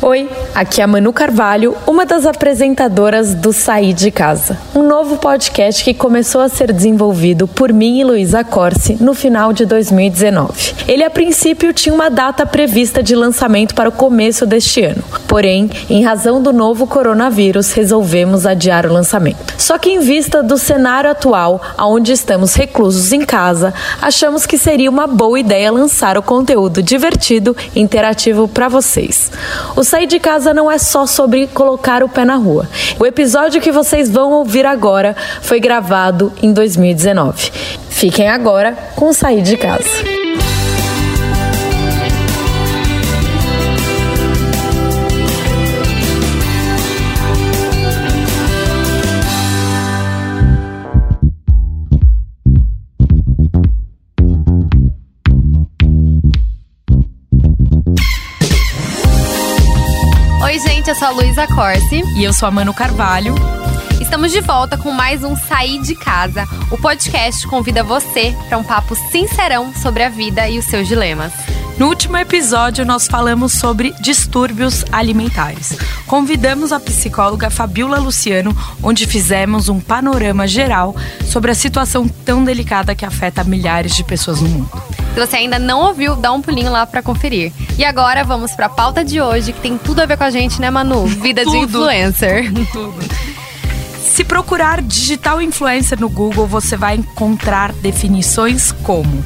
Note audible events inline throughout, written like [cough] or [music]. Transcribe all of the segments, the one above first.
Oi, aqui é a Manu Carvalho, uma das apresentadoras do Sair de Casa, um novo podcast que começou a ser desenvolvido por mim e Luísa Corsi no final de 2019. Ele a princípio tinha uma data prevista de lançamento para o começo deste ano, porém, em razão do novo coronavírus, resolvemos adiar o lançamento. Só que em vista do cenário atual, onde estamos reclusos em casa, achamos que seria uma boa ideia lançar o conteúdo divertido e interativo para vocês. O sair de casa não é só sobre colocar o pé na rua. O episódio que vocês vão ouvir agora foi gravado em 2019. Fiquem agora com sair de casa. Oi, gente, eu sou a Luísa Corsi. E eu sou a Manu Carvalho. Estamos de volta com mais um Sair de Casa. O podcast convida você para um papo sincerão sobre a vida e os seus dilemas. No último episódio, nós falamos sobre distúrbios alimentares. Convidamos a psicóloga Fabiola Luciano, onde fizemos um panorama geral sobre a situação tão delicada que afeta milhares de pessoas no mundo. Se você ainda não ouviu, dá um pulinho lá para conferir. E agora vamos para a pauta de hoje, que tem tudo a ver com a gente, né, Manu? Vida de influencer. Tudo. Se procurar digital influencer no Google, você vai encontrar definições como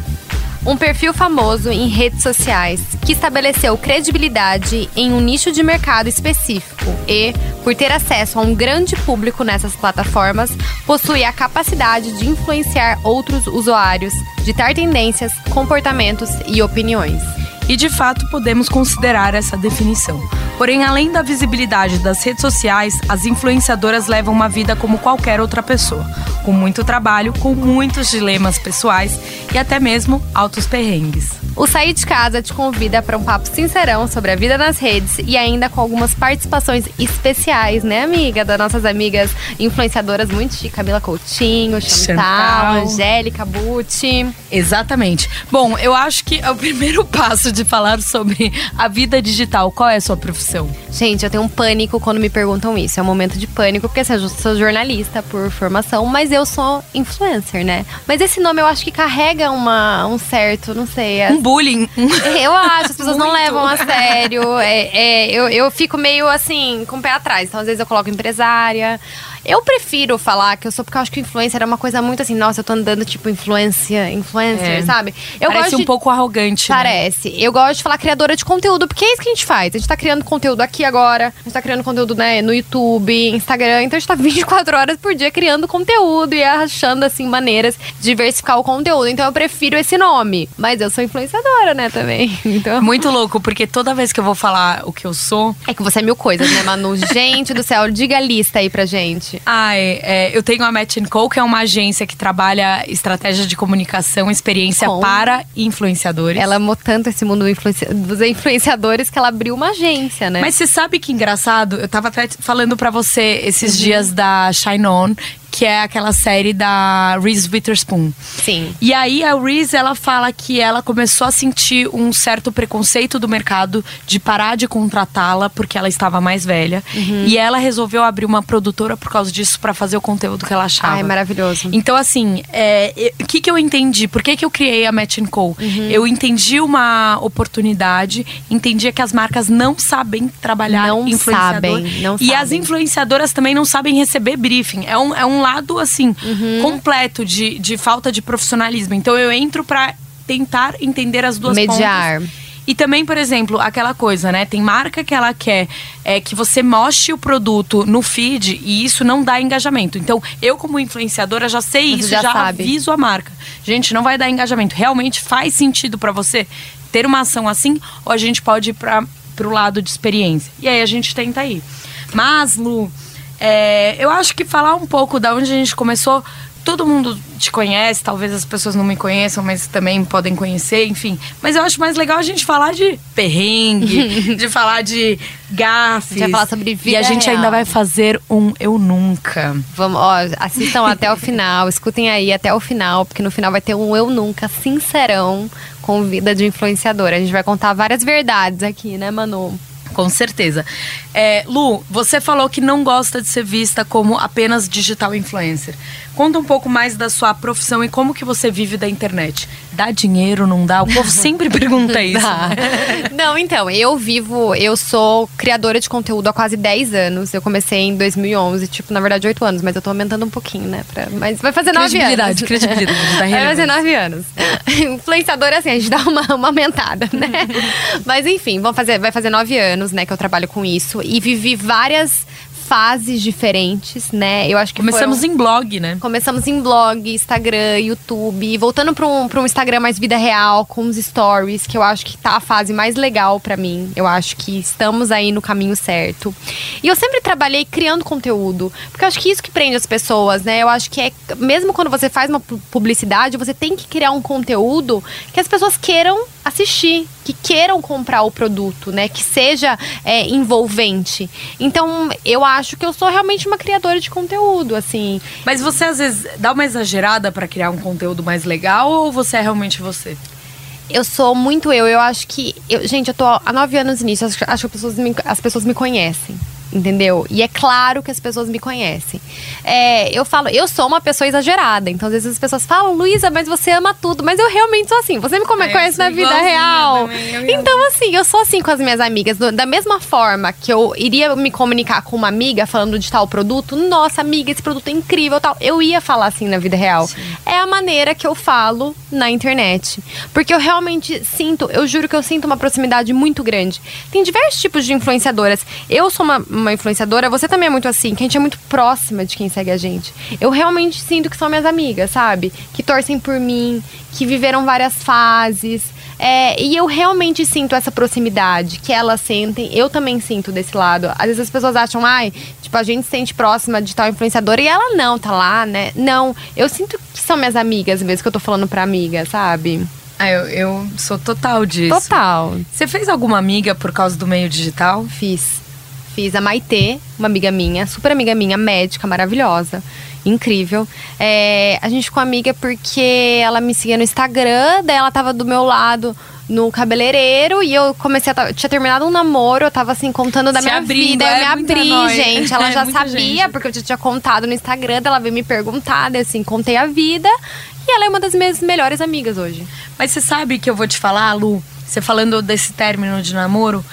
um perfil famoso em redes sociais que estabeleceu credibilidade em um nicho de mercado específico e, por ter acesso a um grande público nessas plataformas, possui a capacidade de influenciar outros usuários, ditar tendências, comportamentos e opiniões. E de fato podemos considerar essa definição. Porém, além da visibilidade das redes sociais, as influenciadoras levam uma vida como qualquer outra pessoa, com muito trabalho, com muitos dilemas pessoais e até mesmo altos perrengues. O Sair de Casa te convida para um papo sincerão sobre a vida nas redes e ainda com algumas participações especiais, né, amiga? Das nossas amigas influenciadoras muito chique, Camila Coutinho, Chantal, Chantal. Angélica Butti. Exatamente. Bom, eu acho que é o primeiro [laughs] passo de falar sobre a vida digital. Qual é a sua profissão? Gente, eu tenho um pânico quando me perguntam isso. É um momento de pânico, porque assim, eu sou jornalista por formação, mas eu sou influencer, né? Mas esse nome eu acho que carrega uma, um certo, não sei. Um bullying. [laughs] Eu acho, as pessoas não levam a sério. É, é, eu, eu fico meio assim, com o pé atrás. Então, às vezes, eu coloco empresária. Eu prefiro falar que eu sou porque eu acho que influencer é uma coisa muito assim, nossa, eu tô andando tipo influência, influencer, é. sabe? Eu Parece um pouco arrogante. Né? Parece. Né? Eu gosto de falar criadora de conteúdo, porque é isso que a gente faz. A gente tá criando conteúdo aqui agora, a gente tá criando conteúdo, né, no YouTube, Instagram, então a gente tá [laughs] 24 horas por dia criando conteúdo e achando, assim, maneiras de diversificar o conteúdo. Então eu prefiro esse nome. Mas eu sou influenciadora, né, também. [laughs] Então... Muito louco, porque toda vez que eu vou falar o que eu sou. É que você é mil coisas, né, Manu? [laughs] gente do céu, diga a lista aí pra gente gente? Ai, é, eu tenho a Match Co, que é uma agência que trabalha estratégia de comunicação, experiência Com. para influenciadores. Ela amou tanto esse mundo dos influenciadores que ela abriu uma agência, né? Mas você sabe que engraçado? Eu tava até falando para você esses uhum. dias da Shine On, que é aquela série da Reese Witherspoon. Sim. E aí a Reese, ela fala que ela começou a sentir um certo preconceito do mercado de parar de contratá-la porque ela estava mais velha. Uhum. E ela resolveu abrir uma produtora por causa disso para fazer o conteúdo que ela achava. Ai, maravilhoso. Então, assim, o é, que, que eu entendi? Por que, que eu criei a Match Co? Uhum. Eu entendi uma oportunidade, entendia que as marcas não sabem trabalhar não influenciador. Sabem, não e sabem. as influenciadoras também não sabem receber briefing. É um, é um lado, assim, uhum. completo de, de falta de profissionalismo. Então eu entro para tentar entender as duas Mediar. pontas. E também, por exemplo, aquela coisa, né? Tem marca que ela quer é, que você mostre o produto no feed e isso não dá engajamento. Então, eu, como influenciadora, já sei você isso, já, já aviso a marca. Gente, não vai dar engajamento. Realmente faz sentido para você ter uma ação assim? Ou a gente pode ir para pro lado de experiência? E aí a gente tenta ir. Mas, Lu, é, eu acho que falar um pouco da onde a gente começou. Todo mundo te conhece, talvez as pessoas não me conheçam, mas também podem conhecer, enfim. Mas eu acho mais legal a gente falar de perrengue, [laughs] de falar de gafes. Já falar sobre vida E a gente real. ainda vai fazer um Eu Nunca. Vamos, ó, assistam até o final, [laughs] escutem aí até o final, porque no final vai ter um Eu Nunca sincerão com vida de influenciadora. A gente vai contar várias verdades aqui, né, Manu? Com certeza. É, Lu, você falou que não gosta de ser vista como apenas digital influencer. Conta um pouco mais da sua profissão e como que você vive da internet. Dá dinheiro, não dá? O povo sempre [laughs] pergunta isso. Né? Não, então, eu vivo, eu sou criadora de conteúdo há quase 10 anos. Eu comecei em 2011, tipo, na verdade, 8 anos, mas eu tô aumentando um pouquinho, né? Pra, mas vai fazer 9 anos. Credibilidade, credibilidade. [laughs] Vai fazer 9 anos. [laughs] Influenciador é assim, a gente dá uma, uma aumentada, né? mas enfim, vamos fazer, vai fazer 9 anos, né, que eu trabalho com isso. E vivi várias fases diferentes, né? Eu acho que começamos foram... em blog, né? Começamos em blog, Instagram, YouTube, voltando para um, pra um Instagram mais vida real, com os stories, que eu acho que tá a fase mais legal para mim. Eu acho que estamos aí no caminho certo. E eu sempre trabalhei criando conteúdo, porque eu acho que isso que prende as pessoas, né? Eu acho que é mesmo quando você faz uma publicidade, você tem que criar um conteúdo que as pessoas queiram assistir, que queiram comprar o produto, né? Que seja é, envolvente. Então, eu acho que eu sou realmente uma criadora de conteúdo, assim. Mas você às vezes dá uma exagerada para criar um conteúdo mais legal ou você é realmente você? Eu sou muito eu. Eu acho que. Eu, gente, eu tô há nove anos nisso. Acho, acho que as pessoas, me, as pessoas me conhecem entendeu? E é claro que as pessoas me conhecem. É, eu falo, eu sou uma pessoa exagerada, então às vezes as pessoas falam, Luísa, mas você ama tudo. Mas eu realmente sou assim. Você me é, conhece na vida real. Também, então, assim, eu sou assim com as minhas amigas. Da mesma forma que eu iria me comunicar com uma amiga falando de tal produto, nossa, amiga, esse produto é incrível, tal. Eu ia falar assim na vida real. Sim. É a maneira que eu falo na internet. Porque eu realmente sinto, eu juro que eu sinto uma proximidade muito grande. Tem diversos tipos de influenciadoras. Eu sou uma uma influenciadora, você também é muito assim, que a gente é muito próxima de quem segue a gente. Eu realmente sinto que são minhas amigas, sabe? Que torcem por mim, que viveram várias fases. É, e eu realmente sinto essa proximidade que elas sentem, eu também sinto desse lado. Às vezes as pessoas acham, ai, tipo, a gente se sente próxima de tal influenciadora e ela não, tá lá, né? Não, eu sinto que são minhas amigas mesmo, que eu tô falando pra amiga, sabe? Ah, eu, eu sou total disso. Total. Você fez alguma amiga por causa do meio digital? Fiz. Fiz a Maitê, uma amiga minha, super amiga minha, médica, maravilhosa, incrível. É, a gente ficou amiga porque ela me seguia no Instagram, daí ela tava do meu lado no cabeleireiro e eu comecei a. Tinha terminado um namoro, eu tava assim, contando da Se minha abrindo, vida. É eu me abri, gente. Ela [laughs] é já sabia, gente. porque eu já tinha contado no Instagram, ela veio me perguntar, daí, assim, contei a vida. E ela é uma das minhas melhores amigas hoje. Mas você sabe que eu vou te falar, Lu, você falando desse término de namoro,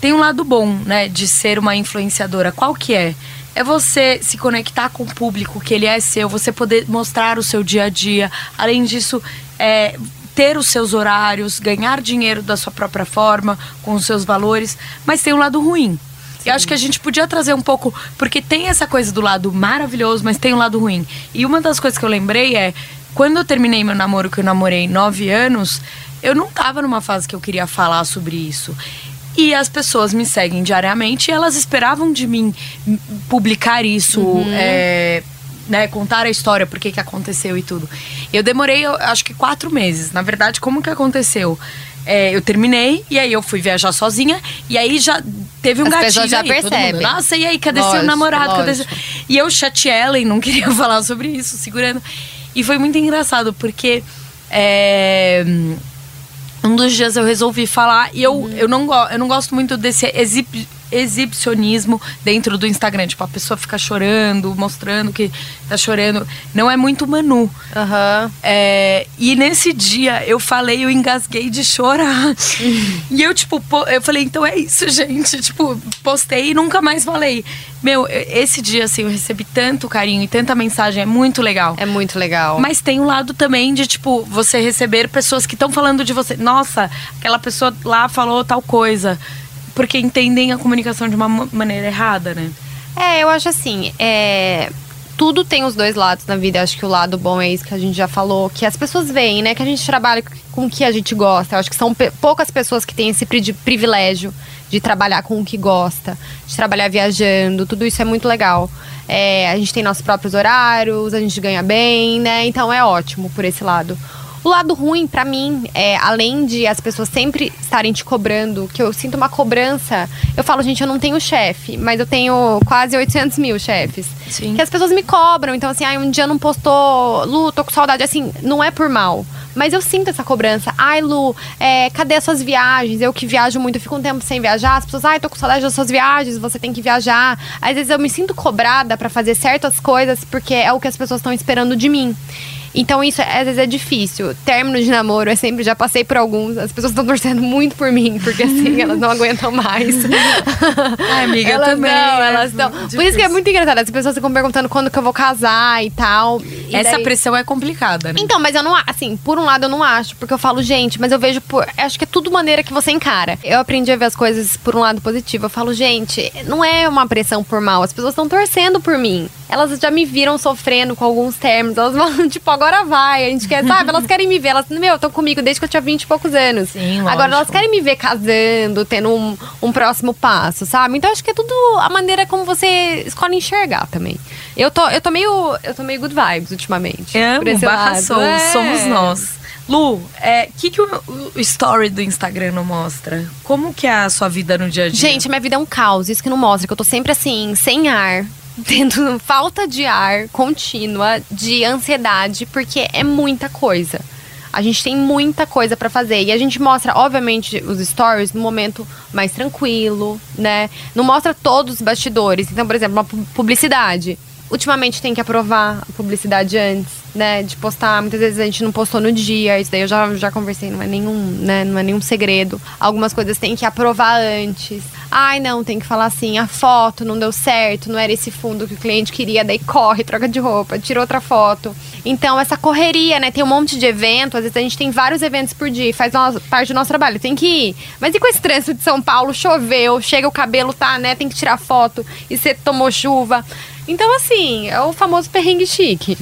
tem um lado bom, né, de ser uma influenciadora. Qual que é? É você se conectar com o público, que ele é seu, você poder mostrar o seu dia a dia. Além disso, é, ter os seus horários, ganhar dinheiro da sua própria forma, com os seus valores. Mas tem um lado ruim. Sim. Eu acho que a gente podia trazer um pouco, porque tem essa coisa do lado maravilhoso, mas tem um lado ruim. E uma das coisas que eu lembrei é, quando eu terminei meu namoro, que eu namorei nove anos, eu não tava numa fase que eu queria falar sobre isso. E as pessoas me seguem diariamente e elas esperavam de mim publicar isso, uhum. é, né, contar a história, por que que aconteceu e tudo. Eu demorei, eu, acho que quatro meses. Na verdade, como que aconteceu? É, eu terminei e aí eu fui viajar sozinha e aí já teve um As gatilho já percebem. Nossa, e aí, cadê lógico, seu namorado? Cadê seu... E eu chateei ela e não [laughs] queria falar sobre isso, segurando. E foi muito engraçado, porque é, um dos dias eu resolvi falar e eu, eu, não, eu não gosto muito desse exib, exibicionismo dentro do Instagram. Tipo, a pessoa fica chorando, mostrando que tá chorando. Não é muito Manu. Uhum. É, e nesse dia eu falei, eu engasguei de chorar. Uhum. [laughs] E eu, tipo, eu falei, então é isso, gente. Tipo, postei e nunca mais falei. Meu, esse dia, assim, eu recebi tanto carinho e tanta mensagem, é muito legal. É muito legal. Mas tem um lado também de, tipo, você receber pessoas que estão falando de você. Nossa, aquela pessoa lá falou tal coisa porque entendem a comunicação de uma maneira errada, né? É, eu acho assim, é, tudo tem os dois lados na vida. Acho que o lado bom é isso que a gente já falou, que as pessoas veem, né? Que a gente trabalha com o que a gente gosta. Eu acho que são poucas pessoas que têm esse privilégio de trabalhar com o que gosta, de trabalhar viajando. Tudo isso é muito legal. É, a gente tem nossos próprios horários, a gente ganha bem, né? Então é ótimo por esse lado. O lado ruim, para mim, é além de as pessoas sempre estarem te cobrando, que eu sinto uma cobrança. Eu falo, gente, eu não tenho chefe, mas eu tenho quase 800 mil chefes. Sim. Que as pessoas me cobram. Então, assim, ah, um dia não postou, Lu, tô com saudade. Assim, não é por mal. Mas eu sinto essa cobrança. Ai, Lu, é, cadê as suas viagens? Eu que viajo muito, eu fico um tempo sem viajar. As pessoas, ai, tô com saudade das suas viagens, você tem que viajar. Às vezes eu me sinto cobrada para fazer certas coisas porque é o que as pessoas estão esperando de mim. Então isso às vezes é difícil. Término de namoro, eu sempre já passei por alguns. As pessoas estão torcendo muito por mim, porque assim, elas não aguentam mais. [laughs] Ai, amiga, elas eu também. Não, é elas não. difícil. Por isso que é muito engraçado. As pessoas ficam perguntando quando que eu vou casar e tal. E Essa daí- pressão é complicada, né? então, mas eu não, assim, por um lado eu não acho, porque eu falo, gente, mas eu vejo por, acho que é tudo maneira que você encara. Eu aprendi a ver as coisas por um lado positivo. Eu falo, gente, não é uma pressão por mal, as pessoas estão torcendo por mim. Elas já me viram sofrendo com alguns termos, elas [laughs] vão, tipo, agora vai, a gente quer, sabe? Elas querem me ver, elas, meu, estão comigo desde que eu tinha 20 e poucos anos. Sim, Agora elas querem me ver casando, tendo um, um próximo passo, sabe? Então acho que é tudo a maneira como você escolhe enxergar também. Eu tô, eu tô meio, eu tô meio good vibes ultimamente. Eu por esse barra lado. Soul, É. somos nós. Lu, o é, que, que o, o story do Instagram não mostra? Como que é a sua vida no dia a dia? Gente, minha vida é um caos. Isso que não mostra, que eu tô sempre assim, sem ar. [laughs] Tendo falta de ar contínua, de ansiedade, porque é muita coisa. A gente tem muita coisa pra fazer. E a gente mostra, obviamente, os stories no momento mais tranquilo, né? Não mostra todos os bastidores. Então, por exemplo, uma pu- publicidade. Ultimamente tem que aprovar a publicidade antes, né? De postar. Muitas vezes a gente não postou no dia. Isso daí eu já, já conversei, não é nenhum, né? Não é nenhum segredo. Algumas coisas tem que aprovar antes. Ai, não, tem que falar assim, a foto não deu certo, não era esse fundo que o cliente queria, daí corre, troca de roupa, tira outra foto. Então, essa correria, né? Tem um monte de evento, às vezes a gente tem vários eventos por dia, faz parte do nosso trabalho, tem que ir. Mas e com esse trânsito de São Paulo, choveu, chega o cabelo, tá, né? Tem que tirar foto e você tomou chuva. Então, assim, é o famoso perrengue chique.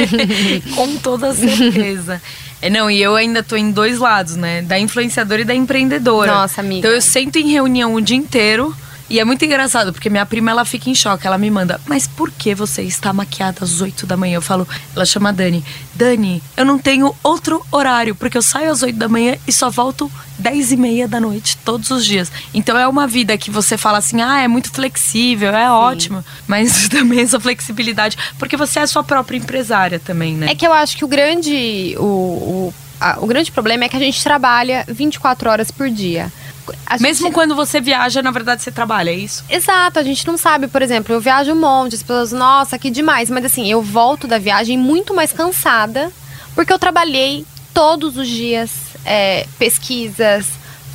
[laughs] Com toda certeza. É, não, e eu ainda tô em dois lados, né? Da influenciadora e da empreendedora. Nossa, amiga. Então eu sento em reunião o dia inteiro. E é muito engraçado, porque minha prima ela fica em choque. Ela me manda, mas por que você está maquiada às 8 da manhã? Eu falo, ela chama a Dani. Dani, eu não tenho outro horário, porque eu saio às 8 da manhã e só volto 10 e meia da noite, todos os dias. Então é uma vida que você fala assim, ah, é muito flexível, é ótimo. Mas [laughs] também essa flexibilidade, porque você é a sua própria empresária também, né? É que eu acho que o grande. O, o, a- o grande problema é que a gente trabalha 24 horas por dia. Gente- Mesmo quando você viaja, na verdade você trabalha, é isso? Exato, a gente não sabe, por exemplo, eu viajo um monte, as pessoas, nossa, que demais. Mas assim, eu volto da viagem muito mais cansada, porque eu trabalhei todos os dias é, pesquisas,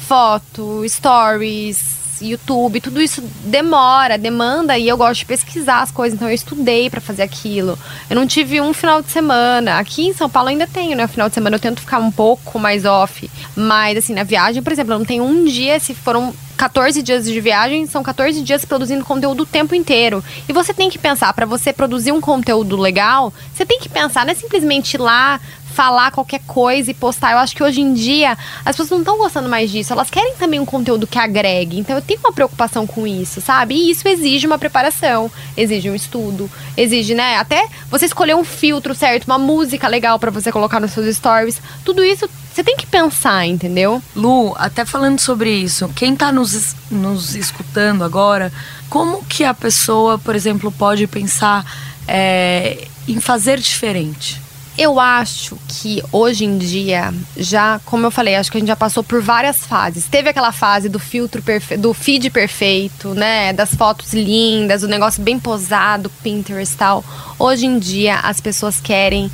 foto, stories, YouTube, tudo isso demora, demanda e eu gosto de pesquisar as coisas, então eu estudei pra fazer aquilo. Eu não tive um final de semana. Aqui em São Paulo ainda tenho, né? O final de semana eu tento ficar um pouco mais off, mas assim, na viagem, por exemplo, eu não tenho um dia, se foram 14 dias de viagem, são 14 dias produzindo conteúdo o tempo inteiro. E você tem que pensar, pra você produzir um conteúdo legal, você tem que pensar, não é simplesmente ir lá, falar qualquer coisa e postar. Eu acho que hoje em dia as pessoas não estão gostando mais disso. Elas querem também um conteúdo que agregue. Então eu tenho uma preocupação com isso, sabe? E isso exige uma preparação, exige um estudo, exige, né? Até você escolher um filtro certo, uma música legal pra você colocar nos seus stories. Tudo isso você tem que pensar, entendeu? Lu, até falando sobre isso, quem tá nos, nos escutando agora, como que a pessoa, por exemplo, pode pensar é, em fazer diferente? Eu acho que hoje em dia, já, como eu falei, acho que a gente já passou por várias fases. Teve aquela fase do filtro do feed perfeito, né? Das fotos lindas, o negócio bem posado, Pinterest e tal. Hoje em dia, as pessoas querem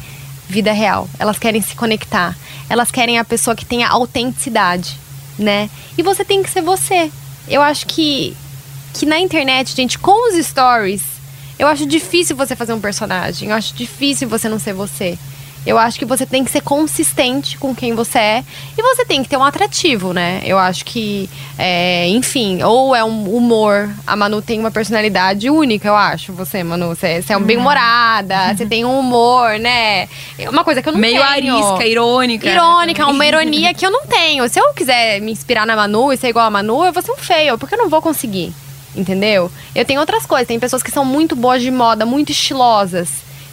vida real. Elas querem se conectar. Elas querem a pessoa que tenha autenticidade, né? E você tem que ser você. Eu acho que que na internet, gente, com os stories, eu acho difícil você fazer um personagem. Eu acho difícil você não ser você. Eu acho que você tem que ser consistente com quem você é e você tem que ter um atrativo, né? Eu acho que, é, enfim, ou é um humor. A Manu tem uma personalidade única, eu acho. Você, Manu, você, você é Uhum. bem humorada, [laughs] você tem um humor, né? É uma coisa que eu não Meio tenho. arisca, irônica. Irônica, [laughs] uma ironia que eu não tenho. Se eu quiser me inspirar na Manu e ser igual a Manu, eu vou ser um fail, porque eu não vou conseguir. Entendeu? Eu tenho outras coisas. Tem pessoas que são muito boas de moda, muito estilosas.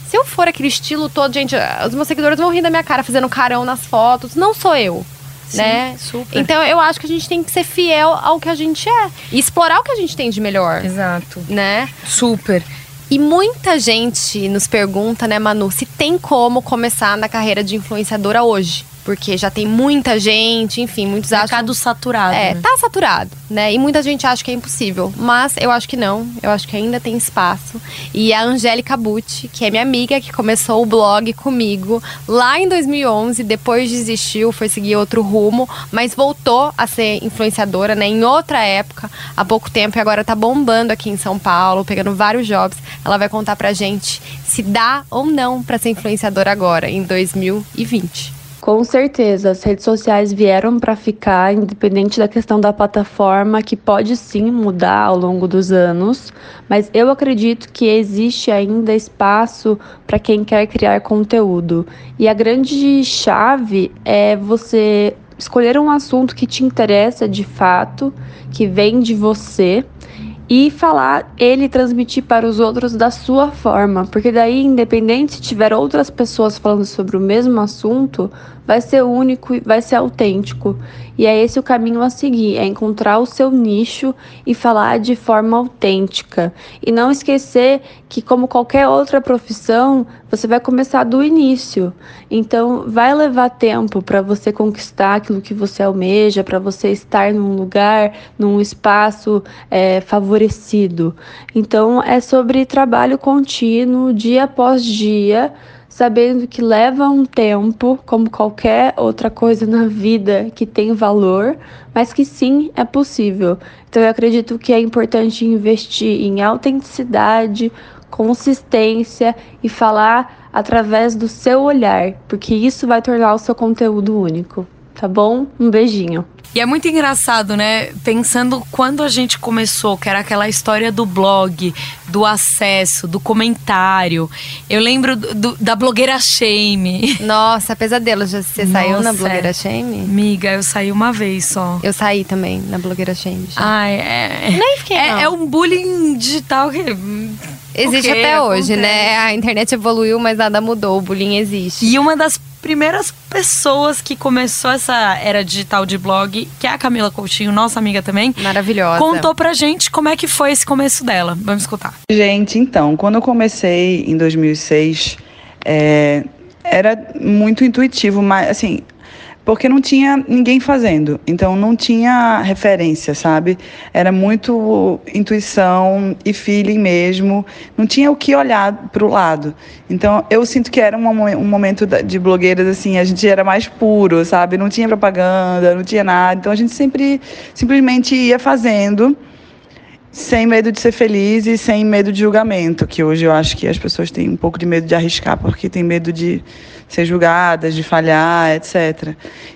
Se eu for aquele estilo todo, gente, os meus seguidores vão rir da minha cara fazendo carão nas fotos. Não sou eu. Sim, né? super. Então eu acho que a gente tem que ser fiel ao que a gente é. E explorar o que a gente tem de melhor. Exato. Né? Super. E muita gente nos pergunta, né, Manu, se tem como começar na carreira de influenciadora hoje porque já tem muita gente, enfim, muitos Mercado acham. Mercado saturado. É, né? tá saturado, né? E muita gente acha que é impossível. Mas eu acho que não. Eu acho que ainda tem espaço. E a Angélica Butti, que é minha amiga, que começou o blog comigo lá em 2011, depois desistiu, foi seguir outro rumo, mas voltou a ser influenciadora, né? Em outra época, há pouco tempo, e agora tá bombando aqui em São Paulo, pegando vários jobs. Ela vai contar pra gente se dá ou não para ser influenciadora agora, em 2020. Com certeza, as redes sociais vieram para ficar, independente da questão da plataforma, que pode sim mudar ao longo dos anos, mas eu acredito que existe ainda espaço para quem quer criar conteúdo. E a grande chave é você escolher um assunto que te interessa de fato, que vem de você e falar, ele transmitir para os outros da sua forma, porque daí, independente se tiver outras pessoas falando sobre o mesmo assunto, vai ser único e vai ser autêntico. E é esse o caminho a seguir, é encontrar o seu nicho e falar de forma autêntica. E não esquecer que como qualquer outra profissão, você vai começar do início. Então, vai levar tempo para você conquistar aquilo que você almeja, para você estar num lugar, num espaço é, favorecido. Então, é sobre trabalho contínuo, dia após dia sabendo que leva um tempo, como qualquer outra coisa na vida que tem valor, mas que sim é possível. Então eu acredito que é importante investir em autenticidade, consistência e falar através do seu olhar, porque isso vai tornar o seu conteúdo único. Tá bom? Um beijinho. E é muito engraçado, né? Pensando quando a gente começou, que era aquela história do blog, do acesso, do comentário. Eu lembro do, do, da blogueira Shame. Nossa, pesadelo. Já, você Nossa, saiu na blogueira Shame? Miga, eu saí uma vez só. Eu saí também na blogueira Shame. Já. Ai, é. Nem fiquei. É, é um bullying digital que. Existe okay, até hoje, né? acontece. né? A internet evoluiu, mas nada mudou. O bullying existe. E uma das primeiras pessoas que começou essa era digital de blog, que é a Camila Coutinho, nossa amiga também. Maravilhosa. Contou pra gente como é que foi esse começo dela. Vamos escutar. Gente, então, quando eu comecei em 2006, é, era muito intuitivo, mas assim, porque não tinha ninguém fazendo, então não tinha referência, sabe? Era muito intuição e feeling mesmo, não tinha o que olhar para o lado. Então eu sinto que era um, momento de blogueiras assim, a gente era mais puro, sabe? Não tinha propaganda, não tinha nada, então a gente sempre simplesmente ia fazendo sem medo de ser feliz e sem medo de julgamento, que hoje eu acho que as pessoas têm um pouco de medo de arriscar porque tem medo de ser julgadas, de falhar, etc.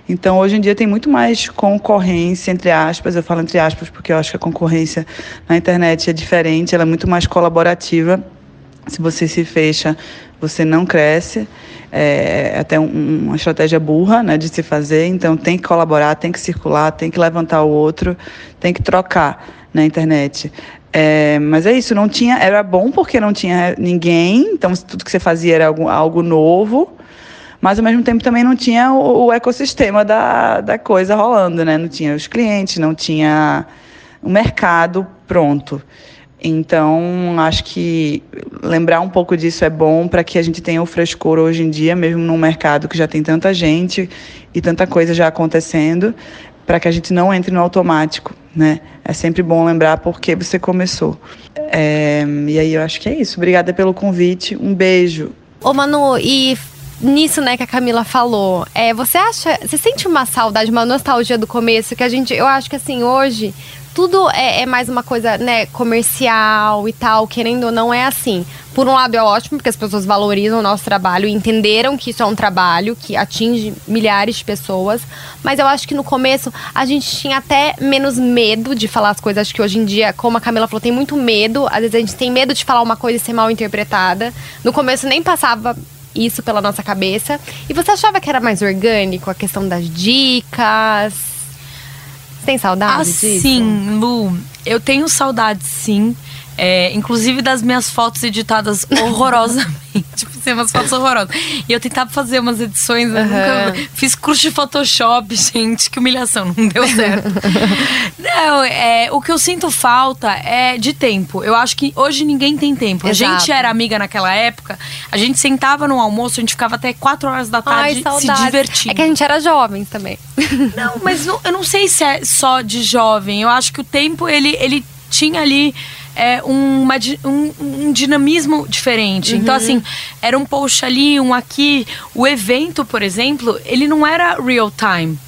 Então, hoje em dia tem muito mais concorrência, entre aspas, eu falo entre aspas porque eu acho que a concorrência na internet é diferente, ela é muito mais colaborativa. Se você se fecha, você não cresce. É até um, uma estratégia burra né, de se fazer. Então, tem que colaborar, tem que circular, tem que levantar o outro, tem que trocar na internet. É, mas é isso, não tinha, era bom porque não tinha ninguém, então tudo que você fazia era algo, algo novo, mas ao mesmo tempo também não tinha o, o, ecossistema da, da coisa rolando, né? Não tinha os clientes, não tinha o mercado pronto. Então, acho que lembrar um pouco disso é bom para que a gente tenha o frescor hoje em dia, mesmo num mercado que já tem tanta gente e tanta coisa já acontecendo, para que a gente não entre no automático, né? É sempre bom lembrar por que você começou. É, e aí eu acho que é isso. Obrigada pelo convite. Um beijo. Ô Manu, e nisso, né, que a Camila falou, é, você acha, você sente uma saudade, uma nostalgia do começo que a gente, eu acho que assim, hoje tudo é, é, mais uma coisa, né, comercial e tal, querendo ou não é assim. Por um lado é ótimo, porque as pessoas valorizam o nosso trabalho entenderam que isso é um trabalho que atinge milhares de pessoas. Mas eu acho que no começo a gente tinha até menos medo de falar as coisas. Acho que hoje em dia, como a Camila falou, tem muito medo. Às vezes a gente tem medo de falar uma coisa e ser mal interpretada. No começo nem passava isso pela nossa cabeça. E você achava que era mais orgânico a questão das dicas? Você tem saudade assim, disso? Lu, eu tenho saudade sim. É, inclusive das minhas fotos editadas [laughs] horrorosamente. tipo, assim, umas fotos horrorosas. E eu tentava fazer umas edições, eu nunca fiz curso de Photoshop, [laughs] gente, que humilhação, não deu certo. [laughs] não, é, o que eu sinto falta é de tempo. Eu acho que hoje ninguém tem tempo. Exato. A gente era amiga naquela época, a gente sentava no almoço, a gente ficava até 4 horas da Ai, tarde se saudade. divertindo. É que a gente era jovem também. Não, mas não- eu não sei se é só de jovem. Eu acho que o tempo, ele, ele tinha ali é, uma um, um dinamismo diferente. Então, assim, era um post ali, um aqui. O evento, por exemplo, ele não era real time.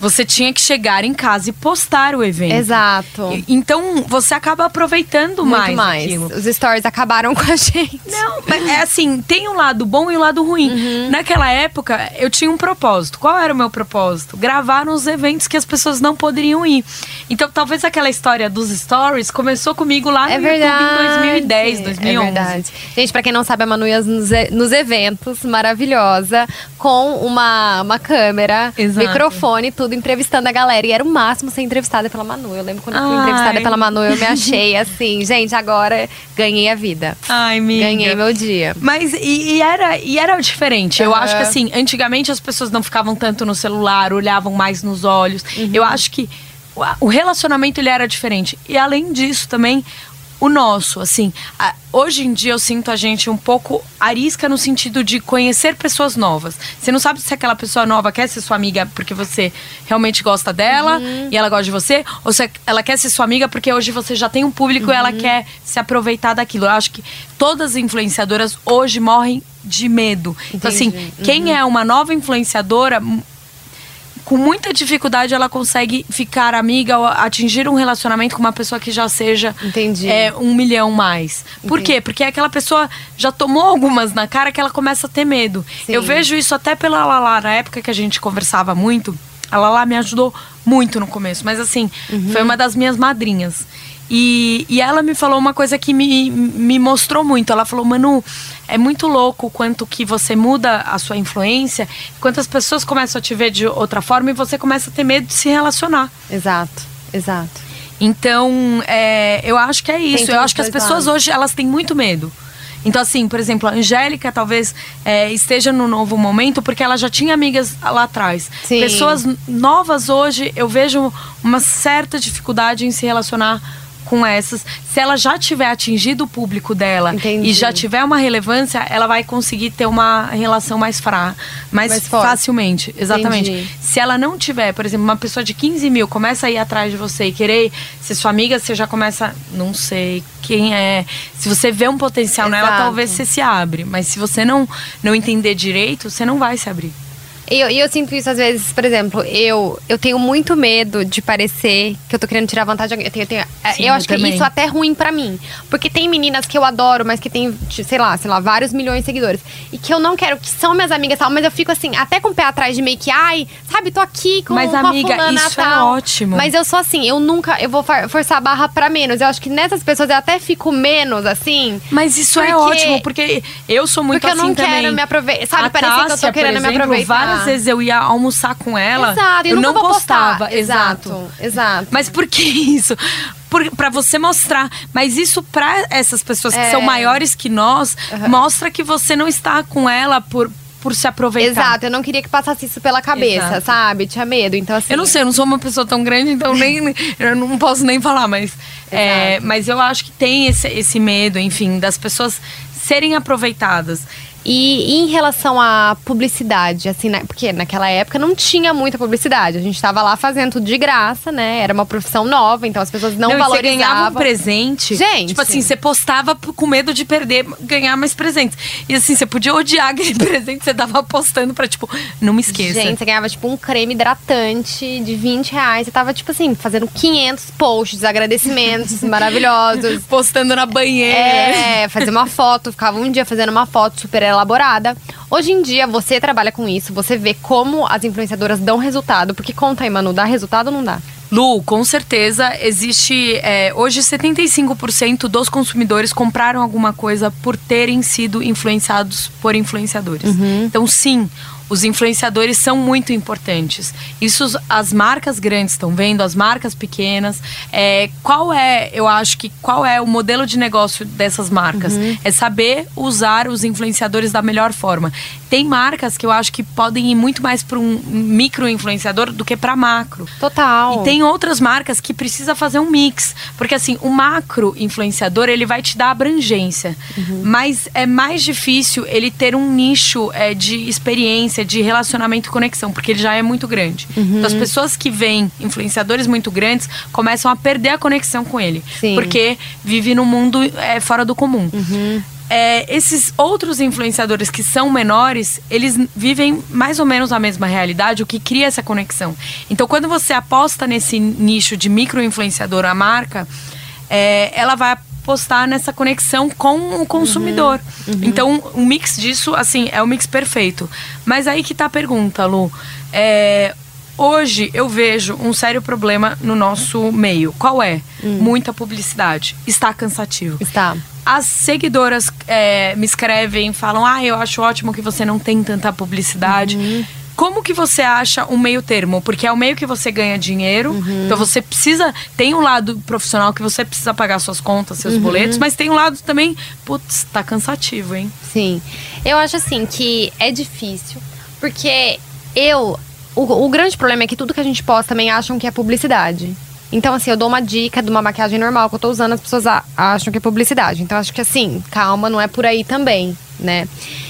Você tinha que chegar em casa e postar o evento. Exato. Então, você acaba aproveitando Muito mais, mais. aquilo. Os stories acabaram [laughs] com a gente. Não, mas é assim, tem um lado bom e um lado ruim. Uhum. Naquela época, eu tinha um propósito. Qual era o meu propósito? Gravar nos eventos que as pessoas não poderiam ir. Então, talvez aquela história dos stories começou comigo lá no É YouTube verdade. em 2010, 2011. É verdade. Gente, pra quem não sabe, a Manu ia nos, nos eventos, maravilhosa, com uma, uma câmera, Exato. microfone, tudo, entrevistando a galera. E era o máximo ser entrevistada pela Manu. Eu lembro quando eu fui Ai. entrevistada pela Manu, eu me achei assim, gente, agora ganhei a vida. Ai, amiga. Ganhei meu dia. Mas e, e era, e era diferente. Eu acho que assim, antigamente as pessoas não ficavam tanto no celular, olhavam mais nos olhos. Uhum. Eu acho que o- o relacionamento ele era diferente. E além disso também o nosso, assim, a- hoje em dia eu sinto a gente um pouco arisca no sentido de conhecer pessoas novas. Você não sabe se aquela pessoa nova quer ser sua amiga porque você realmente gosta dela Uhum. e ela gosta de você, ou se ela quer ser sua amiga porque hoje você já tem um público e ela Uhum. quer se aproveitar daquilo. Eu acho que todas as influenciadoras hoje morrem de medo. Então, assim, Entendi. Uhum. quem é uma nova influenciadora, com muita dificuldade ela consegue ficar amiga ou atingir um relacionamento com uma pessoa que já seja Entendi. é, um milhão mais. Por Entendi. quê? Porque aquela pessoa já tomou algumas na cara que ela começa a ter medo. Sim. Eu vejo isso até pela Lala, na época que a gente conversava muito. A Lala me ajudou muito no começo, mas assim, Uhum. foi uma das minhas madrinhas. E, e ela me falou uma coisa que me, me mostrou muito. Ela falou, Manu, é muito louco o quanto que você muda a sua influência, quantas pessoas começam a te ver de outra forma e você começa a ter medo de se relacionar. Exato, exato. Então, é, eu acho que é isso. Eu acho que as pessoas hoje, elas têm muito medo. Então, assim, por exemplo, a Angélica talvez é, esteja no novo momento porque ela já tinha amigas lá atrás. Sim. Pessoas novas hoje, eu vejo uma certa dificuldade em se relacionar com essas. Se ela já tiver atingido o público dela Entendi. e já tiver uma relevância, ela vai conseguir ter uma relação mais fra mais, Mais facilmente. Exatamente. Entendi. Se ela não tiver, por exemplo, uma pessoa de 15 mil começa a ir atrás de você e querer ser sua amiga, você já começa, não sei quem é. Se você vê um potencial nela, Exato. talvez você se abre. Mas se você não, não entender direito, você não vai se abrir. E eu, eu sinto isso às vezes, por exemplo, eu, eu tenho muito medo de parecer que eu tô querendo tirar vantagem de alguém. Eu, tenho, eu, tenho- Sim, eu eu acho que isso até é ruim pra mim. Porque tem meninas que eu adoro, mas que tem, sei lá, sei lá, vários milhões de seguidores. E que eu não quero, que são minhas amigas tal, mas eu fico assim, até com o pé atrás de meio que, ai, sabe, tô aqui com Mas, com a amiga, fulana isso é tal. ótimo. Mas eu sou assim, eu nunca, eu vou for- forçar a barra pra menos. Eu acho que nessas pessoas eu até fico menos, assim. Mas isso é Porque- ótimo, porque eu sou muito Porque eu assim não também. quero me aproveitar. Sabe, a parecer que eu tô querendo por me exemplo, aproveitar. Várias vezes eu ia almoçar com ela. Exato, eu não postava. Exato, exato. Mas por que isso? Por, pra você mostrar. Mas isso pra essas pessoas que É. são maiores que nós, Aham. mostra que você não está com ela por, por se aproveitar. Exato, eu não queria que passasse isso pela cabeça, Exato. sabe? Tinha medo, então assim. Eu não sei, eu não sou uma pessoa tão grande, então nem [laughs] eu não posso nem falar, mas é, Exato. mas eu acho que tem esse, esse medo, enfim, das pessoas serem aproveitadas. E, e em relação à publicidade, assim, né? porque naquela época não tinha muita publicidade. A gente tava lá fazendo tudo de graça, né? Era uma profissão nova, então as pessoas não, você valorizavam. ganhava um presente. Gente. Tipo assim, você postava com medo de perder, ganhar mais presentes. E assim, você podia odiar [laughs] aquele presente, você tava apostando pra, tipo, não me esqueça. Gente, você ganhava tipo um creme hidratante de 20 reais. Você tava, tipo assim, fazendo 500 posts, agradecimentos [laughs] maravilhosos. Postando na banheira. É, fazer uma foto, ficava um dia fazendo uma foto super elaborada. Hoje em dia, você trabalha com isso, você vê como as influenciadoras dão resultado. Porque conta aí, Manu, dá resultado ou não dá? Lu, com certeza existe. é, hoje, 75% dos consumidores compraram alguma coisa por terem sido influenciados por influenciadores. Então, sim, Os influenciadores são muito importantes. Isso as marcas grandes estão vendo, as marcas pequenas. É, qual é, eu acho que qual é o modelo de negócio dessas marcas? Uhum. É saber usar os influenciadores da melhor forma. Tem marcas que eu acho que podem ir muito mais para um micro influenciador do que para macro. Total. E tem outras marcas que precisa fazer um mix, porque assim, o macro influenciador, ele vai te dar abrangência, uhum. mas é mais difícil ele ter um nicho é, de experiência, de relacionamento e conexão, porque ele já é muito grande. Uhum. Então as pessoas que veem influenciadores muito grandes começam a perder a conexão com ele, Sim. porque vive num mundo é, fora do comum. Uhum é, esses outros influenciadores que são menores, eles vivem mais ou menos a mesma realidade, o que cria essa conexão. Então, quando você aposta nesse nicho de micro-influenciador, a marca, é, ela vai apostar nessa conexão com o consumidor. Uhum, uhum. Então, o um mix disso, assim, é o mix perfeito. Mas aí que tá a pergunta, Lu. É, hoje eu vejo um sério problema no nosso meio. Qual é? Hum. Muita publicidade. Está cansativo. Está. As seguidoras é, me escrevem, falam: Ah, eu acho ótimo que você não tem tanta publicidade. Uhum. Como que você acha um meio termo? Porque é o meio que você ganha dinheiro. Uhum. Então você precisa. Tem um lado profissional que você precisa pagar suas contas, seus uhum. boletos, mas tem um lado também. Putz, tá cansativo, hein? Sim. Eu acho assim que é difícil. Porque eu. O, o grande problema é que tudo que a gente posta também acham que é publicidade. Então, assim, eu dou uma dica de uma maquiagem normal que eu tô usando, as pessoas acham que é publicidade. Então, acho que assim, calma, não é por aí também, né?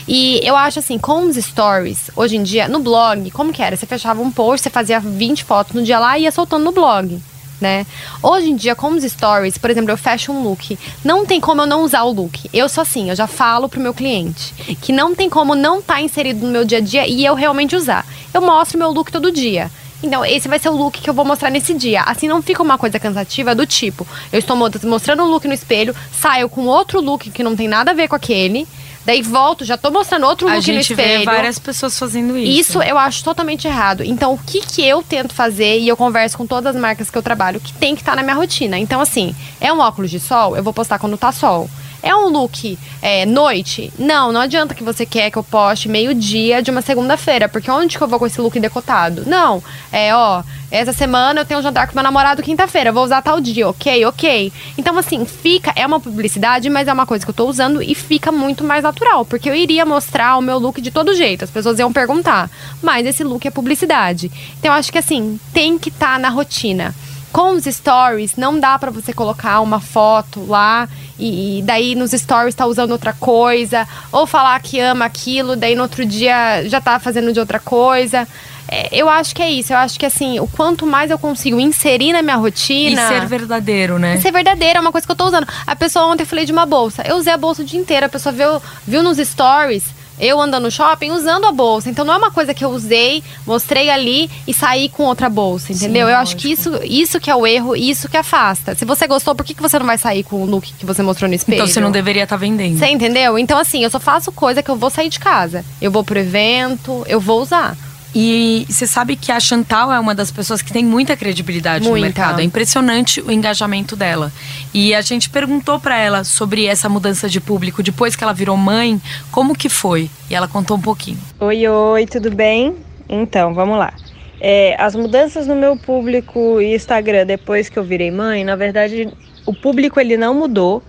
E eu acho assim, com os stories, hoje em dia, no blog, como que era? Você fechava um post, você fazia 20 fotos no dia lá e ia soltando no blog. Né? Hoje em dia, com os stories, por exemplo, eu fecho um look. Não tem como eu não usar o look. Eu sou assim, eu já falo pro meu cliente que não tem como não estar tá inserido no meu dia a dia e eu realmente usar. Eu mostro meu look todo dia. Então, esse vai ser o look que eu vou mostrar nesse dia. Assim não fica uma coisa cansativa do tipo, eu estou mostrando um look no espelho, saio com outro look que não tem nada a ver com aquele. Daí volto, já tô mostrando outro look no espelho. A gente vê várias pessoas fazendo isso. Isso eu acho totalmente errado. Então, o que que eu tento fazer, e eu converso com todas as marcas que eu trabalho, que tem que estar tá na minha rotina. Então, assim, é um óculos de sol, eu vou postar quando tá sol. É um look é, noite? Não, não adianta que você quer que eu poste meio-dia de uma segunda-feira, porque onde que eu vou com esse look decotado? Não. É, ó, essa semana eu tenho um jantar com meu namorado quinta-feira, vou usar tal dia, ok? Ok. Então, assim, fica, é uma publicidade, mas é uma coisa que eu tô usando e fica muito mais natural, porque eu iria mostrar o meu look de todo jeito, as pessoas iam perguntar, mas esse look é publicidade. Então, eu acho que, assim, tem que estar tá na rotina. Com os stories, não dá para você colocar uma foto lá e, e, daí nos stories tá usando outra coisa, ou falar que ama aquilo, daí no outro dia já tá fazendo de outra coisa. É, eu acho que é isso. Eu acho que assim, o quanto mais eu consigo inserir na minha rotina. E ser verdadeiro, né? Ser verdadeiro é uma coisa que eu tô usando. A pessoa ontem eu falei de uma bolsa. Eu usei a bolsa o dia inteiro. A pessoa viu, viu nos stories eu andando no shopping usando a bolsa. Então não é uma coisa que eu usei, mostrei ali e saí com outra bolsa, entendeu? Sim, eu lógico. acho que isso, isso que é o erro isso que afasta. Se você gostou, por que, que você não vai sair com o look que você mostrou no espelho? Então você não deveria estar tá vendendo. Você entendeu? Então assim, eu só faço coisa que eu vou sair de casa. Eu vou pro evento, eu vou usar. E você sabe que a Chantal é uma das pessoas que tem muita credibilidade muita. no mercado. É impressionante o engajamento dela. E a gente perguntou para ela sobre essa mudança de público depois que ela virou mãe, como que foi? E ela contou um pouquinho. Oi, oi, tudo bem? Então, vamos lá. É, as mudanças no meu público e Instagram depois que eu virei mãe, na verdade, o público ele não mudou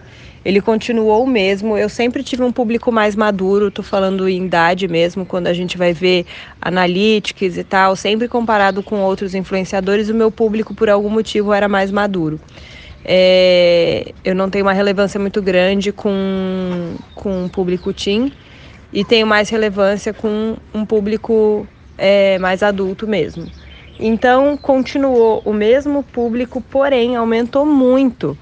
ele continuou o mesmo. Eu sempre tive um público mais maduro, tô falando em idade mesmo, quando a gente vai ver analytics e tal, sempre comparado com outros influenciadores, o meu público por algum motivo era mais maduro. É, eu não tenho uma relevância muito grande com, com um público teen e tenho mais relevância com um público é, mais adulto mesmo. Então, continuou o mesmo público, porém aumentou muito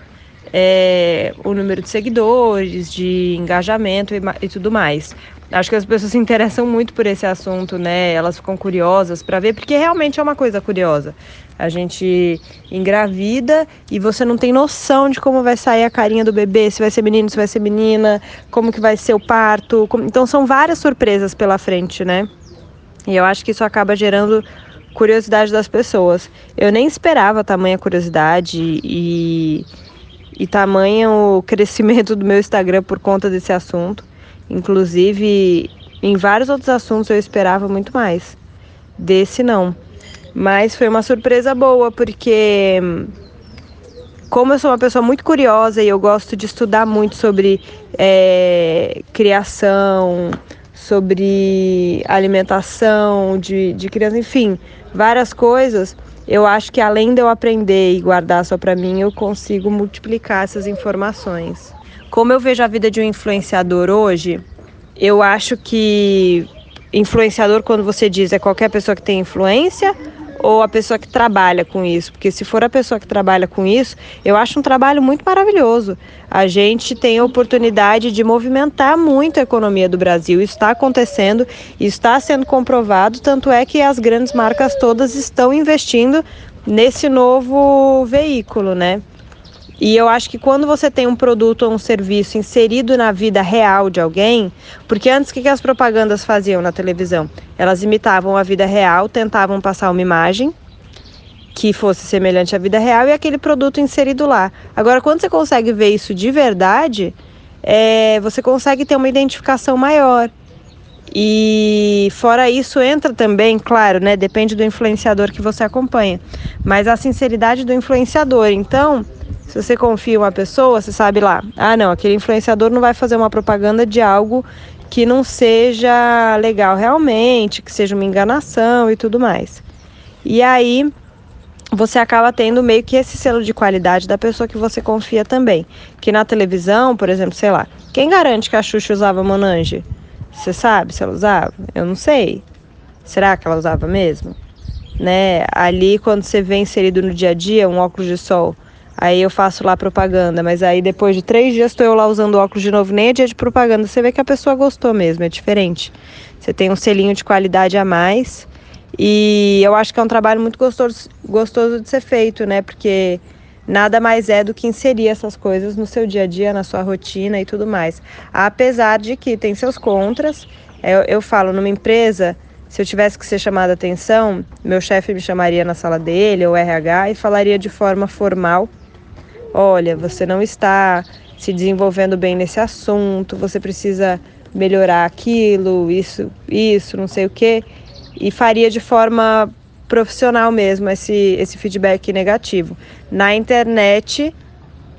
é, o número de seguidores, de engajamento e, e, tudo mais. Acho que as pessoas se interessam muito por esse assunto, né? Elas ficam curiosas para ver, porque realmente é uma coisa curiosa. A gente engravida e você não tem noção de como vai sair a carinha do bebê, se vai ser menino, se vai ser menina, como que vai ser o parto. Como... Então são várias surpresas pela frente, né? E eu acho que isso acaba gerando curiosidade das pessoas. Eu nem esperava tamanha curiosidade e e tamanho o [laughs] crescimento do meu Instagram por conta desse assunto. Inclusive, Em vários outros assuntos eu esperava muito mais. Desse não. Mas foi uma surpresa boa, porque como eu sou uma pessoa muito curiosa e eu gosto de estudar muito sobre é, criação, sobre alimentação de, de criança, enfim, várias coisas, eu acho que além de eu aprender e guardar só para mim, eu consigo multiplicar essas informações. Como eu vejo a vida de um influenciador hoje, eu acho que influenciador, quando você diz, é qualquer pessoa que tem influência ou a pessoa que trabalha com isso? Porque se for a pessoa que trabalha com isso, eu acho um trabalho muito maravilhoso. A gente tem a oportunidade de movimentar muito a economia do Brasil. Isso está acontecendo, está sendo comprovado, tanto é que as grandes marcas todas estão investindo nesse novo veículo, né? E eu acho que quando você tem um produto ou um serviço inserido na vida real de alguém, porque antes o que as propagandas faziam na televisão? Elas imitavam a vida real, tentavam passar uma imagem que fosse semelhante à vida real e aquele produto inserido lá. Agora, quando você consegue ver isso de verdade, é, você consegue ter uma identificação maior. E fora isso entra também, claro, né? Depende do influenciador que você acompanha, mas a sinceridade do influenciador. Então, se você confia em uma pessoa, você sabe lá, ah não, aquele influenciador não vai fazer uma propaganda de algo que não seja legal realmente, que seja uma enganação e tudo mais. E aí você acaba tendo meio que esse selo de qualidade da pessoa que você confia também. Que na televisão, por exemplo, sei lá, quem garante que a Xuxa usava Monange? Você sabe se ela usava? Eu não sei. Será que ela usava mesmo? Né? Ali quando você vê inserido no dia a dia um óculos de sol Aí eu faço lá propaganda, mas aí depois de três dias estou eu lá usando óculos de novo, nem é dia de propaganda. Você vê que a pessoa gostou mesmo, é diferente. Você tem um selinho de qualidade a mais. E eu acho que é um trabalho muito gostoso, gostoso de ser feito, né? Porque nada mais é do que inserir essas coisas no seu dia a dia, na sua rotina e tudo mais. Apesar de que tem seus contras. Eu, eu falo, numa empresa, se eu tivesse que ser chamada atenção, meu chefe me chamaria na sala dele, ou RH, e falaria de forma formal olha, você não está se desenvolvendo bem nesse assunto, você precisa melhorar aquilo, isso, isso, não sei o quê, e faria de forma profissional mesmo esse, esse feedback negativo. Na internet,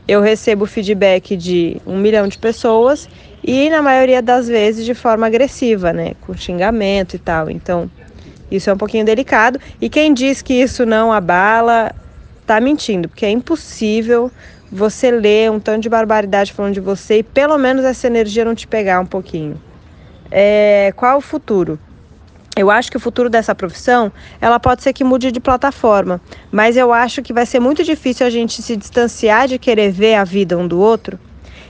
eu recebo feedback de um milhão de pessoas e, na maioria das vezes, de forma agressiva, né? Com xingamento e tal. Então, isso é um pouquinho delicado. E quem diz que isso não abala tá mentindo, porque é impossível você ler um tanto de barbaridade falando de você e pelo menos essa energia não te pegar um pouquinho. É, qual o futuro? Eu acho que o futuro dessa profissão, ela pode ser que mude de plataforma, mas eu acho que vai ser muito difícil a gente se distanciar de querer ver a vida um do outro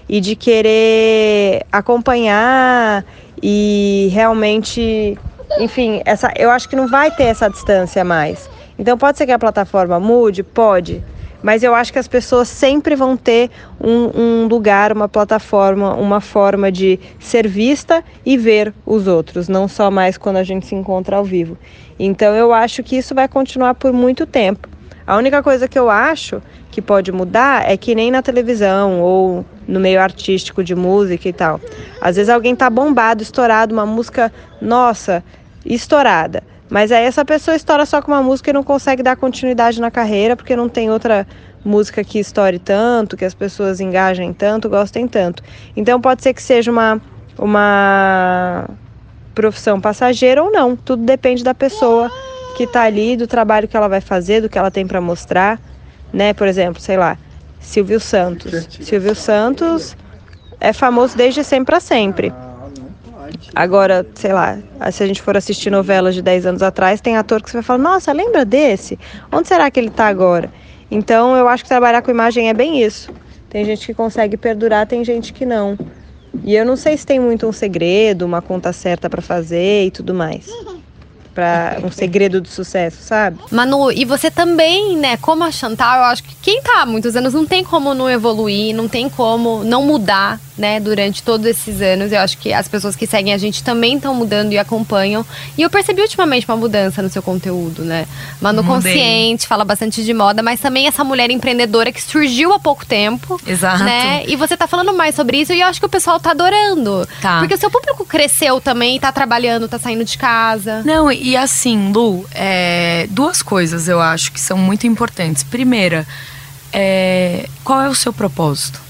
e de querer acompanhar e realmente, enfim, essa, eu acho que não vai ter essa distância mais. Então pode ser que a plataforma mude, pode, mas eu acho que as pessoas sempre vão ter um, um, lugar, uma plataforma, uma forma de ser vista e ver os outros, não só mais quando a gente se encontra ao vivo. Então eu acho que isso vai continuar por muito tempo. A única coisa que eu acho que pode mudar é que nem na televisão ou no meio artístico de música e tal. Às vezes alguém tá bombado, estourado, uma música, nossa, estourada. Mas aí essa pessoa estoura só com uma música e não consegue dar continuidade na carreira porque não tem outra música que estoure tanto, que as pessoas engajem tanto, gostem tanto. Então pode ser que seja uma, uma profissão passageira ou não. Tudo depende da pessoa que está ali, do trabalho que ela vai fazer, do que ela tem para mostrar, né? Por exemplo, sei lá, Silvio Santos. Silvio Santos é famoso desde sempre para sempre. Agora, sei lá, se a gente for assistir novelas de 10 anos atrás, tem ator que você vai falar, nossa, lembra desse? Onde será que ele está agora? Então, eu acho que trabalhar com imagem é bem isso. Tem gente que consegue perdurar, tem gente que não. E eu não sei se tem muito um segredo, uma conta certa para fazer e tudo mais. Para [laughs] um segredo do sucesso, sabe? Manu, e você também, né, como a Chantal, eu acho que quem tá há muitos anos não tem como não evoluir, não tem como não mudar né, durante todos esses anos. Eu acho que as pessoas que seguem a gente também estão mudando e acompanham. E eu percebi ultimamente uma mudança no seu conteúdo, né? Mano Mudei. consciente, fala bastante de moda, mas também essa mulher empreendedora que surgiu há pouco tempo. Exato. Né? E você tá falando mais sobre isso e eu acho que o pessoal tá adorando. Tá. Porque o seu público cresceu também, tá trabalhando, tá saindo de casa. Não, e assim, Lu, é, duas coisas eu acho que são muito importantes. Primeira, é, qual é o seu propósito?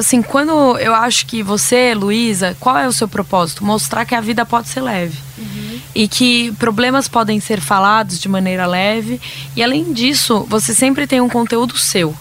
Assim, quando eu acho que você, Luísa, qual é o seu propósito? Mostrar que a vida pode ser leve. E que problemas podem ser falados de maneira leve. E além disso, você sempre tem um conteúdo seu.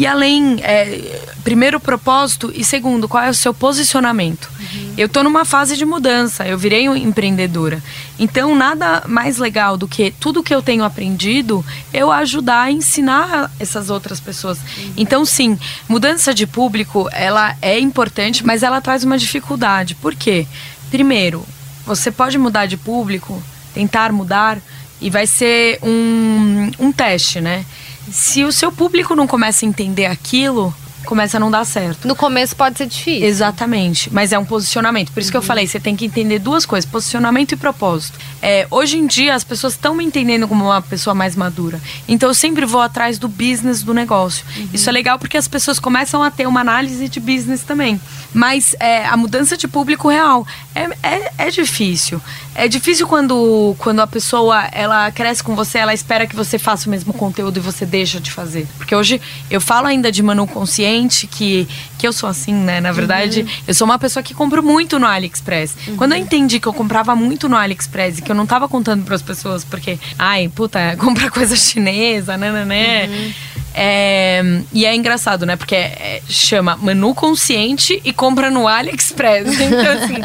E além, é, primeiro, o propósito e segundo, qual é o seu posicionamento? Eu estou numa fase de mudança, eu virei empreendedora. Então, nada mais legal do que tudo que eu tenho aprendido, eu ajudar a ensinar essas outras pessoas. Então, sim, mudança de público, ela é importante, mas ela traz uma dificuldade. Por quê? Primeiro, você pode mudar de público, tentar mudar, e vai ser um, um teste, né? Se o seu público não começa a entender aquilo, começa a não dar certo. No começo pode ser difícil. Exatamente, mas é um posicionamento. Por isso que eu falei, você tem que entender duas coisas: posicionamento e propósito. É, hoje em dia, as pessoas estão me entendendo como uma pessoa mais madura. Então, eu sempre vou atrás do business do negócio. Isso é legal porque as pessoas começam a ter uma análise de business também. Mas é, a mudança de público real é, é, é difícil. É difícil quando, quando a pessoa ela cresce com você, ela espera que você faça o mesmo conteúdo e você deixa de fazer. Porque hoje eu falo ainda de Manu Consciente, que, que eu sou assim, né? Na verdade, eu sou uma pessoa que compro muito no AliExpress. Quando eu entendi que eu comprava muito no AliExpress e que eu não tava contando para as pessoas, porque, ai, puta, [laughs] comprar coisa chinesa, né, né, né. É, e é engraçado, né? Porque é- chama Manu Consciente e compra no AliExpress. [laughs] Então, assim,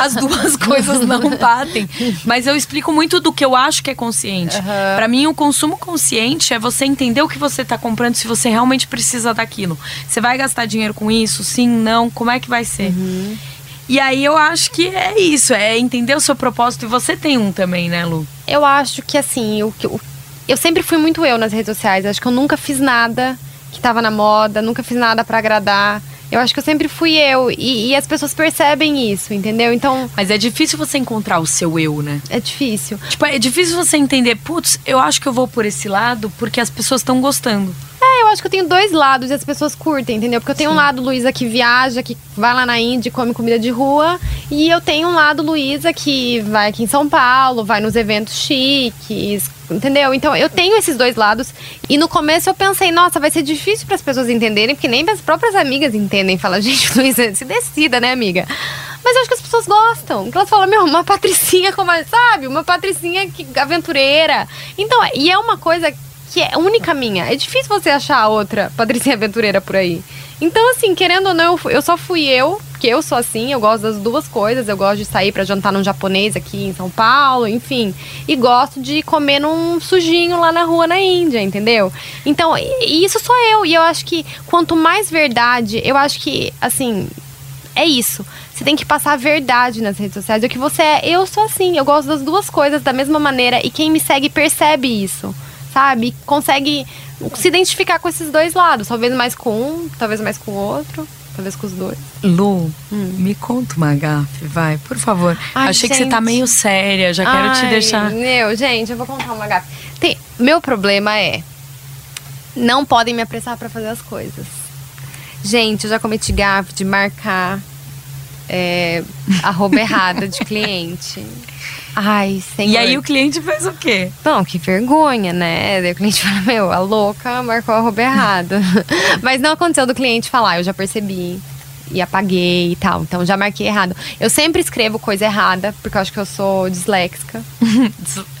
as duas coisas não [laughs] batem. Mas eu explico muito do que eu acho que é consciente. Pra mim, o consumo consciente é você entender o que você tá comprando, se você realmente precisa daquilo. Você vai gastar dinheiro com isso? Sim, não? Como é que vai ser? E aí eu acho que é isso, é entender o seu propósito. E você tem um também, né, Lu? Eu acho que assim, que- o- eu sempre fui muito eu nas redes sociais. Acho que eu nunca fiz nada que tava na moda, nunca fiz nada pra agradar. Eu acho que eu sempre fui eu. E, e as pessoas percebem isso, entendeu? Então Mas é difícil você encontrar o seu eu, né? é difícil. Tipo, é difícil você entender, putz, eu acho que eu vou por esse lado porque as pessoas estão gostando. É, eu acho que eu tenho dois lados e as pessoas curtem, entendeu? Porque eu tenho um lado Luísa que viaja, que vai lá na Índia e come comida de rua. E eu tenho um lado Luísa que vai aqui em São Paulo, vai nos eventos chiques, entendeu? Então eu tenho esses dois lados. E no começo eu pensei, nossa, vai ser difícil para as pessoas entenderem, porque nem as próprias amigas entendem. Fala, [laughs] gente, Luísa, se decida, né, amiga? Mas eu acho que as pessoas gostam. Que elas falam, meu, uma patricinha como, sabe? Uma patricinha que, aventureira. Então, e é uma coisa que é única minha. É difícil você achar outra patricinha aventureira por aí. Então, assim, querendo ou não, eu só fui eu, porque eu sou assim, eu gosto das duas coisas. Eu gosto de sair pra jantar num japonês aqui em São Paulo, enfim. E gosto de comer num sujinho lá na rua na Índia, entendeu? Então, isso sou eu. E eu acho que quanto mais verdade, eu acho que, assim, é isso. Você tem que passar a verdade nas redes sociais. O que você é, eu sou assim. Eu gosto das duas coisas da mesma maneira. E quem me segue percebe isso, sabe? Consegue se identificar com esses dois lados. Talvez mais com um, talvez mais com o outro, talvez com os dois. Lu, me conta uma gafe, vai, por favor. Ai, Achei que você gente. tá meio séria, já quero te Ai, deixar. Meu, gente, eu vou contar uma gafe. Tem, meu problema é. Não podem me apressar pra fazer as coisas. Gente, eu já cometi gafe de marcar é, arroba errada de [laughs] cliente. Ai, senhor. E aí o cliente fez o quê? Não, que vergonha, né? Daí o cliente [laughs] fala, meu, a louca marcou a arroba errada. [laughs] Mas não aconteceu do cliente falar, eu já percebi. E apaguei e tal. Então já marquei errado. Eu sempre escrevo coisa errada, porque eu acho que eu sou disléxica. [laughs]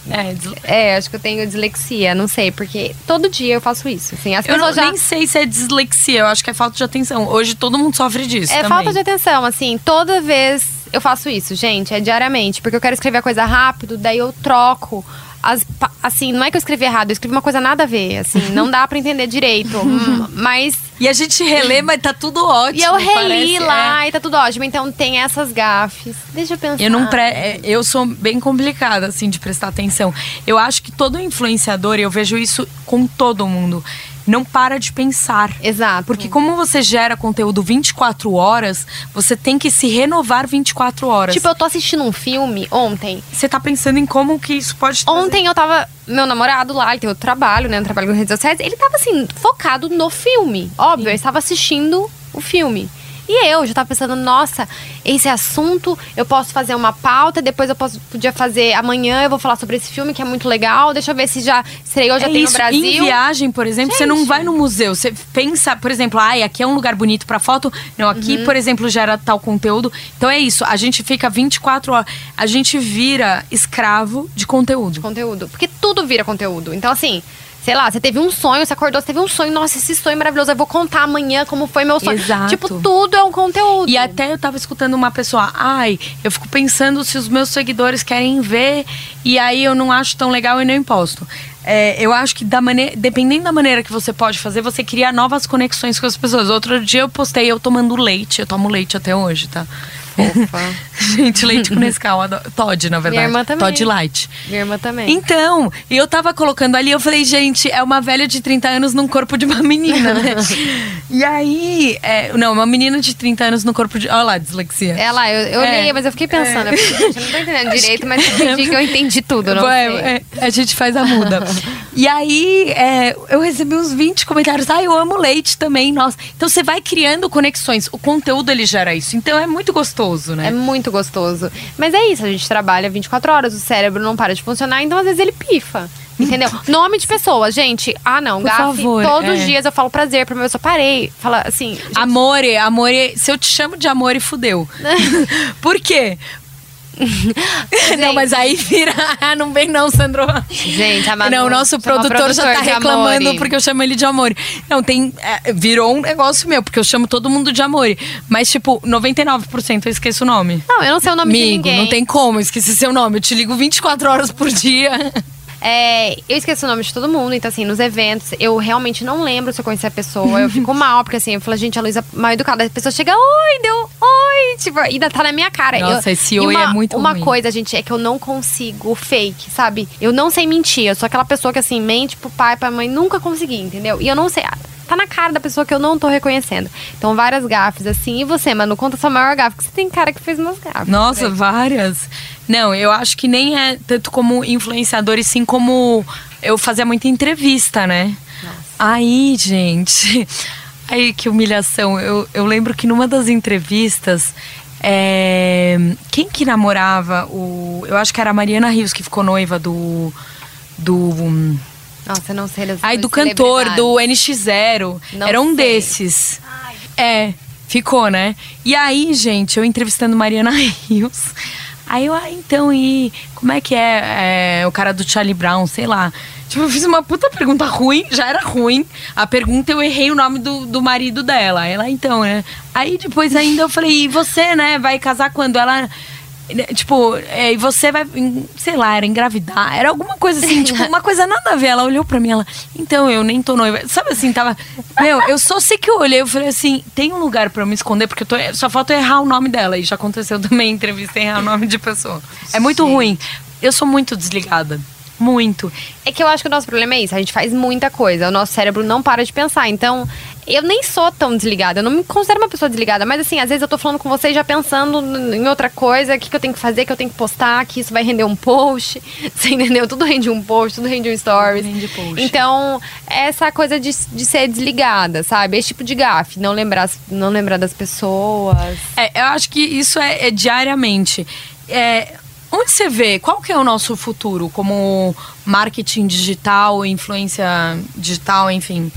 É, É, acho que eu tenho dislexia, não sei, porque todo dia eu faço isso. Assim, as eu não, já. nem sei se é dislexia, eu acho que é falta de atenção. Hoje todo mundo sofre disso É também. falta de atenção, assim, toda vez eu faço isso, gente, é diariamente, porque eu quero escrever a coisa rápido, daí eu troco. As, assim, não é que eu escrevi errado, eu escrevi uma coisa nada a ver, assim, [laughs] não dá pra entender direito. hum, mas. E a gente relê, mas tá tudo ótimo. E eu reli parece, lá é. e tá tudo ótimo. Então tem essas gafes. Deixa eu pensar. Eu não pre... é, eu sou bem complicada assim de prestar atenção. Eu acho que todo influenciador, eu vejo isso com todo mundo. Não para de pensar. Exato. Porque como você gera conteúdo 24 horas, você tem que se renovar 24 horas. Tipo, eu tô assistindo um filme ontem. Você tá pensando em como que isso pode trazer. Ontem eu tava. Meu namorado lá, ele tem outro trabalho, né? Um trabalho com redes sociais. Ele tava assim, focado no filme. Óbvio, ele estava assistindo o filme. E eu já tava pensando, nossa, esse assunto, eu posso fazer uma pauta, depois eu posso, podia fazer amanhã, eu vou falar sobre esse filme que é muito legal. Deixa eu ver se já estreou, já é tem isso. no Brasil. Em viagem, por exemplo, você não vai no museu. Você pensa, por exemplo, ai, aqui é um lugar bonito pra foto. Não, aqui, Uhum. por exemplo, gera tal conteúdo. Então é isso. A gente fica 24 horas. A gente vira escravo de conteúdo. conteúdo. Porque tudo vira conteúdo. Então, assim, sei lá, você teve um sonho, você acordou, você teve um sonho, nossa, esse sonho é maravilhoso, eu vou contar amanhã como foi meu sonho. Exato. Tipo, tudo é um conteúdo. E até eu tava escutando uma pessoa, ai, eu fico pensando se os meus seguidores querem ver e aí eu não acho tão legal e não imposto. É, eu acho que da maneira, dependendo da maneira que você pode fazer, você cria novas conexões com as pessoas. Outro dia eu postei eu tomando leite, eu tomo leite até hoje, tá? Fofa. [laughs] Gente, leite com Nescau, Todd, na verdade. irmã também. Todd Light. Minha irmã também. Então, e eu tava colocando ali, eu falei, gente, é uma velha de 30 anos num corpo de uma menina, né? [laughs] e aí, é, não, uma menina de 30 anos no corpo de. Olha lá, dislexia. É lá, eu, eu É. olhei, mas eu fiquei pensando. Eu, falei, gente, eu não tô [laughs] entendendo direito, mas eu entendi que eu entendi tudo, não é, a gente faz a muda. e aí, é, eu recebi uns 20 comentários. Ah, eu amo leite também, nossa. Então você vai criando conexões. O conteúdo ele gera isso. Então é muito gostoso, né? É muito gostoso. Mas é isso, a gente trabalha 24 horas, o cérebro não para de funcionar, então às vezes ele pifa. Entendeu? [laughs] Nome de pessoas, gente. Ah, não, Por gafe. favor, Todos é. os dias eu falo prazer pra minha pessoa. Parei. Fala assim. gente, Amore, amore. Se eu te chamo de amore, fudeu. [laughs] Por quê? Não, mas aí vira. Ah, [laughs] não vem, não, Sandro. Gente, a Manu Não, o nosso chama produtor já tá produtor de reclamando amore. porque eu chamo ele de amore. Não, tem. é, virou um negócio meu, porque eu chamo todo mundo de amore. Mas, tipo, 99% eu esqueço o nome. Não, eu não sei o nome de Amigo, ninguém. não tem como esquecer seu nome. Eu te ligo 24 horas por dia. [laughs] É, eu esqueço o nome de todo mundo, então assim, nos eventos, eu realmente não lembro se eu conheci a pessoa. Eu fico [laughs] mal, porque assim, eu falo, gente, a Luísa mal educada. A pessoa chega, oi, deu, oi, tipo, ainda tá na minha cara. Nossa, eu, esse oi uma, é muito Uma ruim. coisa, gente, é que eu não consigo fake, sabe? Eu não sei mentir. Eu sou aquela pessoa que assim, mente pro pai, pra mãe, nunca consegui, entendeu? E eu não sei. ah, Tá na cara da pessoa que eu não tô reconhecendo. Então, várias gafes, assim. E você, mano, conta sua maior gafe, porque você tem cara que fez umas gafes. Nossa, várias. Não, eu acho que nem é tanto como influenciador, e sim como eu fazia muita entrevista, né? Aí, gente. [laughs] Aí, que humilhação. Eu, eu lembro que numa das entrevistas. é, quem que namorava o. Eu acho que era a Mariana Rios que ficou noiva do. Do. Nossa, eu não sei. Ai, do cantor, do NX0. Não Era um sei. desses. É, ficou, né? E aí, gente, eu entrevistando Mariana [laughs] Rios. Aí eu, ah, então, e como é que é, é, o cara do Charlie Brown, sei lá. Tipo, eu fiz uma puta pergunta ruim, já era ruim. A pergunta eu errei o nome do, do marido dela. Ela, então, né? Aí depois ainda eu falei, e você, né, vai casar quando? Ela. Né, Tipo, é, e você vai, sei lá, era engravidar, era alguma coisa assim, tipo, [laughs] uma coisa nada a ver. Ela olhou pra mim, ela, então, eu nem tô noiva. Sabe assim, tava. Meu, eu só sei que eu olhei, eu falei assim, tem um lugar pra eu me esconder, porque eu tô, só falta eu errar o nome dela. E já aconteceu [laughs] também entrevista errar o nome de pessoa. É muito ruim. Eu sou muito desligada. Muito. É que eu acho que o nosso problema é isso, a gente faz muita coisa, o nosso cérebro não para de pensar. Então, eu nem sou tão desligada, eu não me considero uma pessoa desligada, mas assim, às vezes eu tô falando com vocês já pensando em outra coisa, o que, que eu tenho que fazer, que eu tenho que postar, que isso vai render um post. [laughs] Você entendeu? Tudo rende um post, tudo rende um stories. Rende post. Então, essa coisa de, de ser desligada, sabe? Esse tipo de gafe, não lembrar, não lembrar das pessoas. É, eu acho que isso é, é diariamente. É, onde você vê? Qual que é o nosso futuro como marketing digital, influência digital, enfim?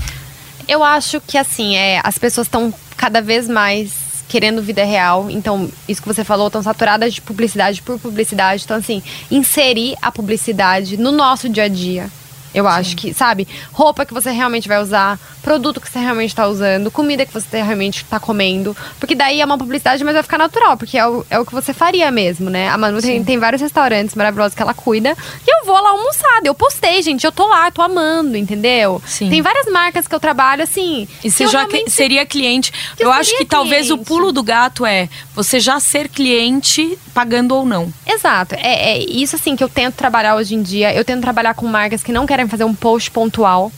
Eu acho que assim, é, as pessoas estão cada vez mais querendo vida real. Então, isso que você falou, estão saturadas de publicidade por publicidade. Então, assim, inserir a publicidade no nosso dia a dia. Eu acho que, sabe, roupa que você realmente vai usar, produto que você realmente está usando, comida que você realmente está comendo. Porque daí é uma publicidade, mas vai ficar natural, porque é o, é o que você faria mesmo, né? A Manu tem, tem vários restaurantes maravilhosos que ela cuida. E eu vou lá almoçar. Eu postei, gente, eu tô lá, tô amando, entendeu? Sim. Tem várias marcas que eu trabalho, assim. E você já realmente- seria cliente. eu eu acho que talvez o cliente. pulo do gato é você já ser cliente pagando ou não. Exato. É, é isso assim que eu tento trabalhar hoje em dia. Eu tento trabalhar com marcas que não querem fazer um post pontual.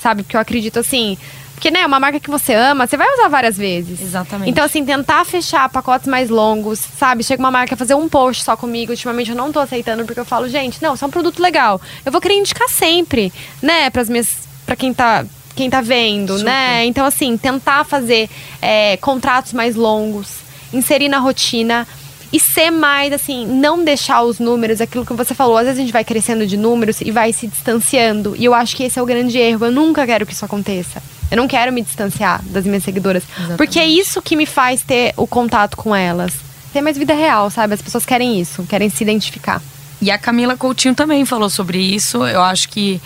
sabe? Porque eu acredito assim. Porque, né, uma marca que você ama, você vai usar várias vezes. Exatamente. Então, assim, tentar fechar pacotes mais longos, sabe? Chega uma marca fazer um post só comigo. Ultimamente eu não tô aceitando, porque eu falo, gente, não, isso é um produto legal. Eu vou querer indicar sempre, né, pras minhas. pra quem tá. Quem tá vendo, Super. né? Então, assim, tentar fazer é, contratos mais longos, inserir na rotina e ser mais assim, não deixar os números, aquilo que você falou, às vezes a gente vai crescendo de números e vai se distanciando. E eu acho que esse é o grande erro. Eu nunca quero que isso aconteça. Eu não quero me distanciar das minhas seguidoras. Porque é isso que me faz ter o contato com elas. Ter mais vida real, sabe? As pessoas querem isso, querem se identificar. E a Camila Coutinho também falou sobre isso. Eu acho que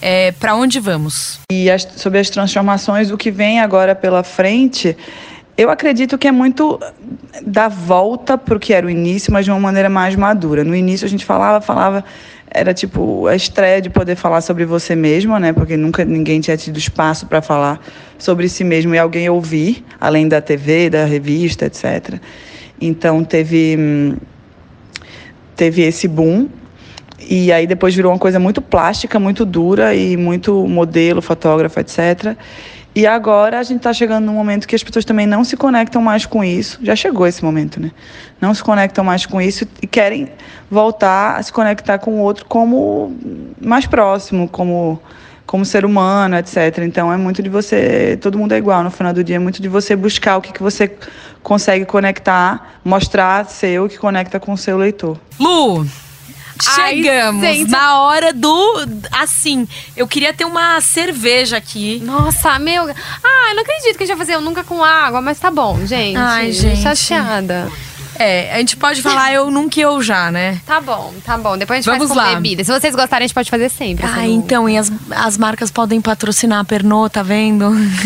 é, para onde vamos? E as- sobre as transformações, o que vem agora pela frente, eu acredito que é muito dar volta para o que era o início, mas de uma maneira mais madura. No início a gente falava, falava, era tipo a estreia de poder falar sobre você mesma, né? Porque nunca ninguém tinha tido espaço para falar sobre si mesmo e alguém ouvir, além da TV, da revista, etc. Então teve teve esse boom e aí depois virou uma coisa muito plástica, muito dura e muito modelo, fotógrafo, etc. E agora a gente está chegando num momento que as pessoas também não se conectam mais com isso. Já chegou esse momento, né? Não se conectam mais com isso e querem voltar a se conectar com o outro como mais próximo, como como ser humano, etc. Então é muito de você, todo mundo é igual no final do dia, é muito de você buscar o que, que você consegue conectar, mostrar seu que conecta com o seu leitor. Lu, chegamos gente. na hora do. Assim, eu queria ter uma cerveja aqui. Nossa, meu. Ah, eu não acredito que a gente vai fazer eu nunca com água, mas tá bom, gente. Ai, gente. Chateada. É, a gente pode falar eu nunca e eu já, né? Tá bom, tá bom. Depois a gente Vamos faz com lá. bebida. Se vocês gostarem, a gente pode fazer sempre. Ah, assim, então, e as, as marcas podem patrocinar a Pernod, tá vendo?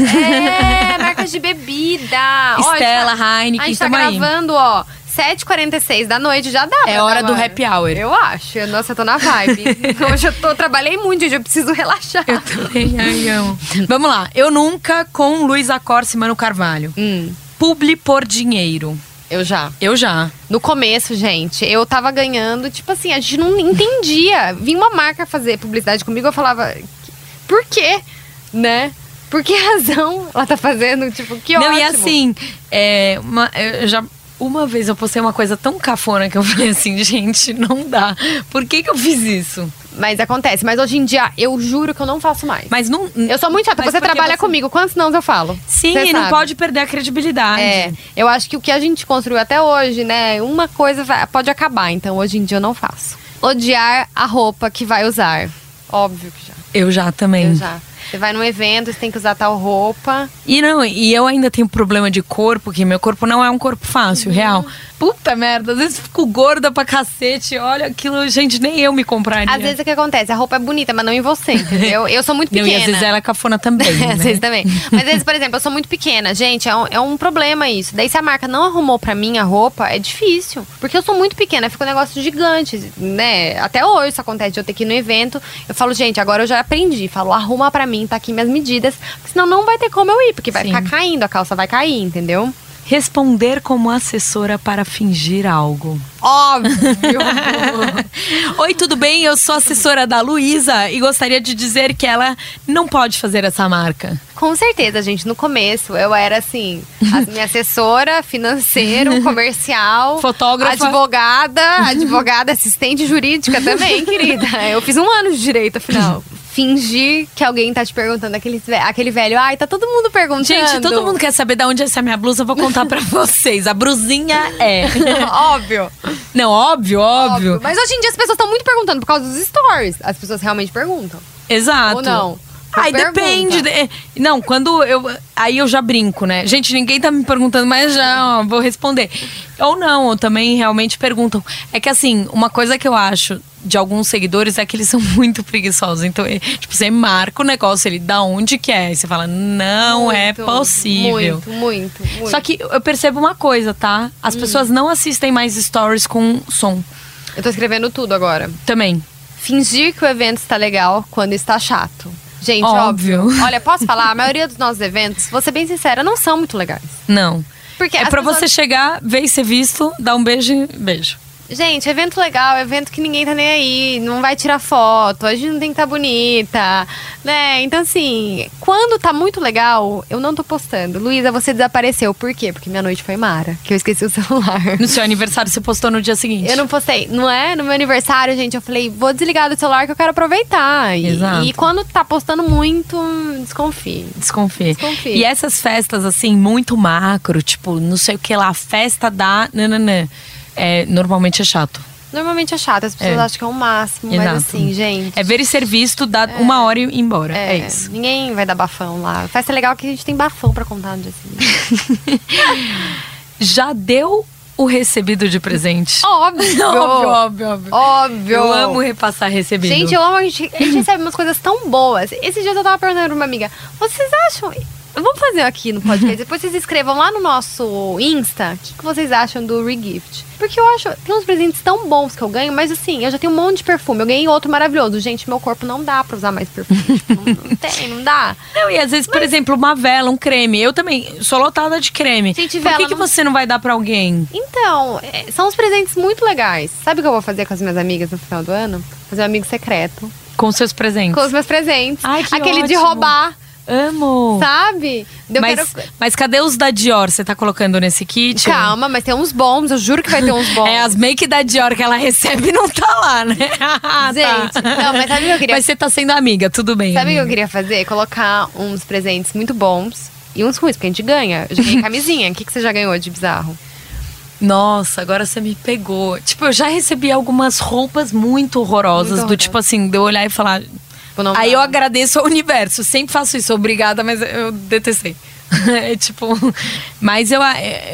É, [laughs] marcas de bebida. Ó, Estela, gente tá- Heineken, A gente tá aí. gravando, ó, 7h46 da noite, já dá É hora dar do happy hour. Eu acho. Nossa, eu tô na vibe. [laughs] Hoje eu tô, trabalhei muito, gente, eu preciso relaxar. Eu também, ai, amo. Vamos lá. Eu nunca com Luísa Corse e Mano Carvalho. Hum, Publi por dinheiro. eu já. Eu já. No começo, gente, eu tava ganhando, tipo assim, a gente não entendia. Vinha uma marca fazer publicidade comigo, eu falava, por quê? Né? Por que razão ela tá fazendo? Tipo, que Não, ótimo. e assim, é, uma, eu já. Uma vez eu postei uma coisa tão cafona que eu falei assim, [laughs] gente, não dá. Por que, que eu fiz isso? Mas acontece. Mas hoje em dia, eu juro que eu não faço mais. Mas não. eu sou muito chata. Você trabalha você- comigo. Quantos não eu falo? Sim, e não pode perder a credibilidade. É, eu acho que o que a gente construiu até hoje, né? Uma coisa pode acabar. Então, hoje em dia, eu não faço. Odiar a roupa que vai usar. Óbvio que já. Eu já também. Eu já. Você vai num evento, você tem que usar tal roupa. E não, e eu ainda tenho problema de corpo, que meu corpo não é um corpo fácil, Uhum. real. Puta merda, às vezes fico gorda pra cacete. Olha aquilo, gente, nem eu me compraria. Às vezes o que acontece? A roupa é bonita, mas não em você, entendeu? Eu sou muito [laughs] Não, pequena. e às vezes ela é cafona também. [laughs] né? Às vezes também. Mas às vezes, por exemplo, eu sou muito pequena. Gente, é um, é um problema isso. Daí se a marca não arrumou pra mim a roupa, é difícil. Porque eu sou muito pequena, fica um negócio gigante, né? Até hoje isso acontece de eu ter que ir no evento. Eu falo, gente, agora eu já aprendi. Falo, arruma pra mim, tá aqui minhas medidas. Porque senão não vai ter como eu ir, porque vai Sim. ficar caindo, a calça vai cair, entendeu? Responder como assessora para fingir algo. Óbvio! [laughs] Oi, tudo bem? Eu sou assessora da Luísa e gostaria de dizer que ela não pode fazer essa marca. Com certeza, gente. No começo, eu era assim, a minha assessora, financeiro, [laughs] comercial, Fotógrafa. advogada, [laughs] advogada, assistente jurídica também, querida. Eu fiz um ano de direito, afinal. Fingir que alguém tá te perguntando, aquele, aquele velho, ai, tá todo mundo perguntando. Gente, todo mundo quer saber de onde é essa minha blusa, eu vou contar pra [laughs] vocês. A brusinha é. [laughs] Óbvio, Não, óbvio, óbvio. Mas hoje em dia as pessoas estão muito perguntando por causa dos stories. As pessoas realmente perguntam. Exato. Ou não? Pergunta. depende. de- Não, quando eu. Aí eu já brinco, né? Gente, ninguém tá me perguntando, mas já ó, vou responder. Ou não, ou também realmente perguntam. É que assim, uma coisa que eu acho de alguns seguidores é que eles são [laughs] muito preguiçosos. Então, é, tipo, você marca o negócio ali, da onde que é? E você fala, não é Muito, possível. Muito, muito, muito. Só que eu percebo uma coisa, tá? As Hum. pessoas não assistem mais stories com som. Eu tô escrevendo tudo agora. Também. Fingir que o evento está legal quando está chato. Gente, Óbvio. óbvio. Olha, posso falar? A maioria dos nossos eventos, vou ser bem sincera, não são muito legais. Não. Porque É pra pessoas- você chegar, ver e ser visto, dar um beijo e beijo. Gente, evento legal, evento que ninguém tá nem aí, não vai tirar foto, a gente não tem que estar tá bonita, né? Então, assim, quando tá muito legal, eu não tô postando. Luísa, você desapareceu. Por quê? Porque minha noite foi mara, que eu esqueci o celular. No seu aniversário, você postou no dia seguinte? Eu não postei. Não é? No meu aniversário, gente, eu falei, vou desligar do celular que eu quero aproveitar. E, Exato. e quando tá postando muito, desconfie. Desconfie. Desconfie. E essas festas, assim, muito macro, tipo, não sei o que lá, festa da nananã, é, normalmente é chato. Normalmente é chato, as pessoas É. acham que é o máximo, mas Exato. assim, gente. É ver e ser visto, dá uma hora e ir embora. É, É, isso. Ninguém vai dar bafão lá. Festa legal que a gente tem bafão pra contar no dia seguinte. [laughs] Já deu o recebido de presente? Óbvio! [laughs] óbvio, óbvio, óbvio. Óbvio! Eu amo repassar recebido. Gente, eu amo. A gente, a gente recebe umas coisas tão boas. Esses dias eu tava perguntando pra uma amiga: vocês acham. Vamos fazer aqui no podcast. Depois vocês escrevam lá no nosso Insta o que, que vocês acham do Regift. Porque eu acho. Tem uns presentes tão bons que eu ganho, mas assim, eu já tenho um monte de perfume. Eu ganhei outro maravilhoso. Gente, meu corpo não dá pra usar mais perfume. [laughs] Tipo, não, não tem, não dá. Não, e às vezes, por exemplo, uma vela, um creme. Eu também sou lotada de creme. Gente, Por vela que, que não- você não vai dar pra alguém? Então, é, são uns presentes muito legais. Sabe o que eu vou fazer com as minhas amigas no final do ano? Fazer um amigo secreto. Com seus presentes. Com os meus presentes. Ai, que Aquele de ótimo. roubar, Amo. sabe? Eu mas, quero- mas cadê os da Dior? Você tá colocando nesse kit? Calma, mas tem uns bons, eu juro que vai ter uns [laughs] bons. É, as make da Dior que ela recebe não tá lá, né? [laughs] [laughs] Ah, Gente, tá. não, mas sabe o que eu queria- Mas você tá sendo amiga, tudo bem. Sabe o que eu queria fazer? Colocar uns presentes muito bons e uns ruins, porque a gente ganha. Eu já ganhei camisinha. O que, que você já ganhou de bizarro? Nossa, agora você me pegou. Tipo, eu já recebi algumas roupas muito horrorosas, Muito do tipo assim, de eu olhar e falar. Tipo, Aí dá. eu agradeço ao universo. Sempre faço isso, obrigada, mas eu detestei. [laughs] É tipo. Mas eu,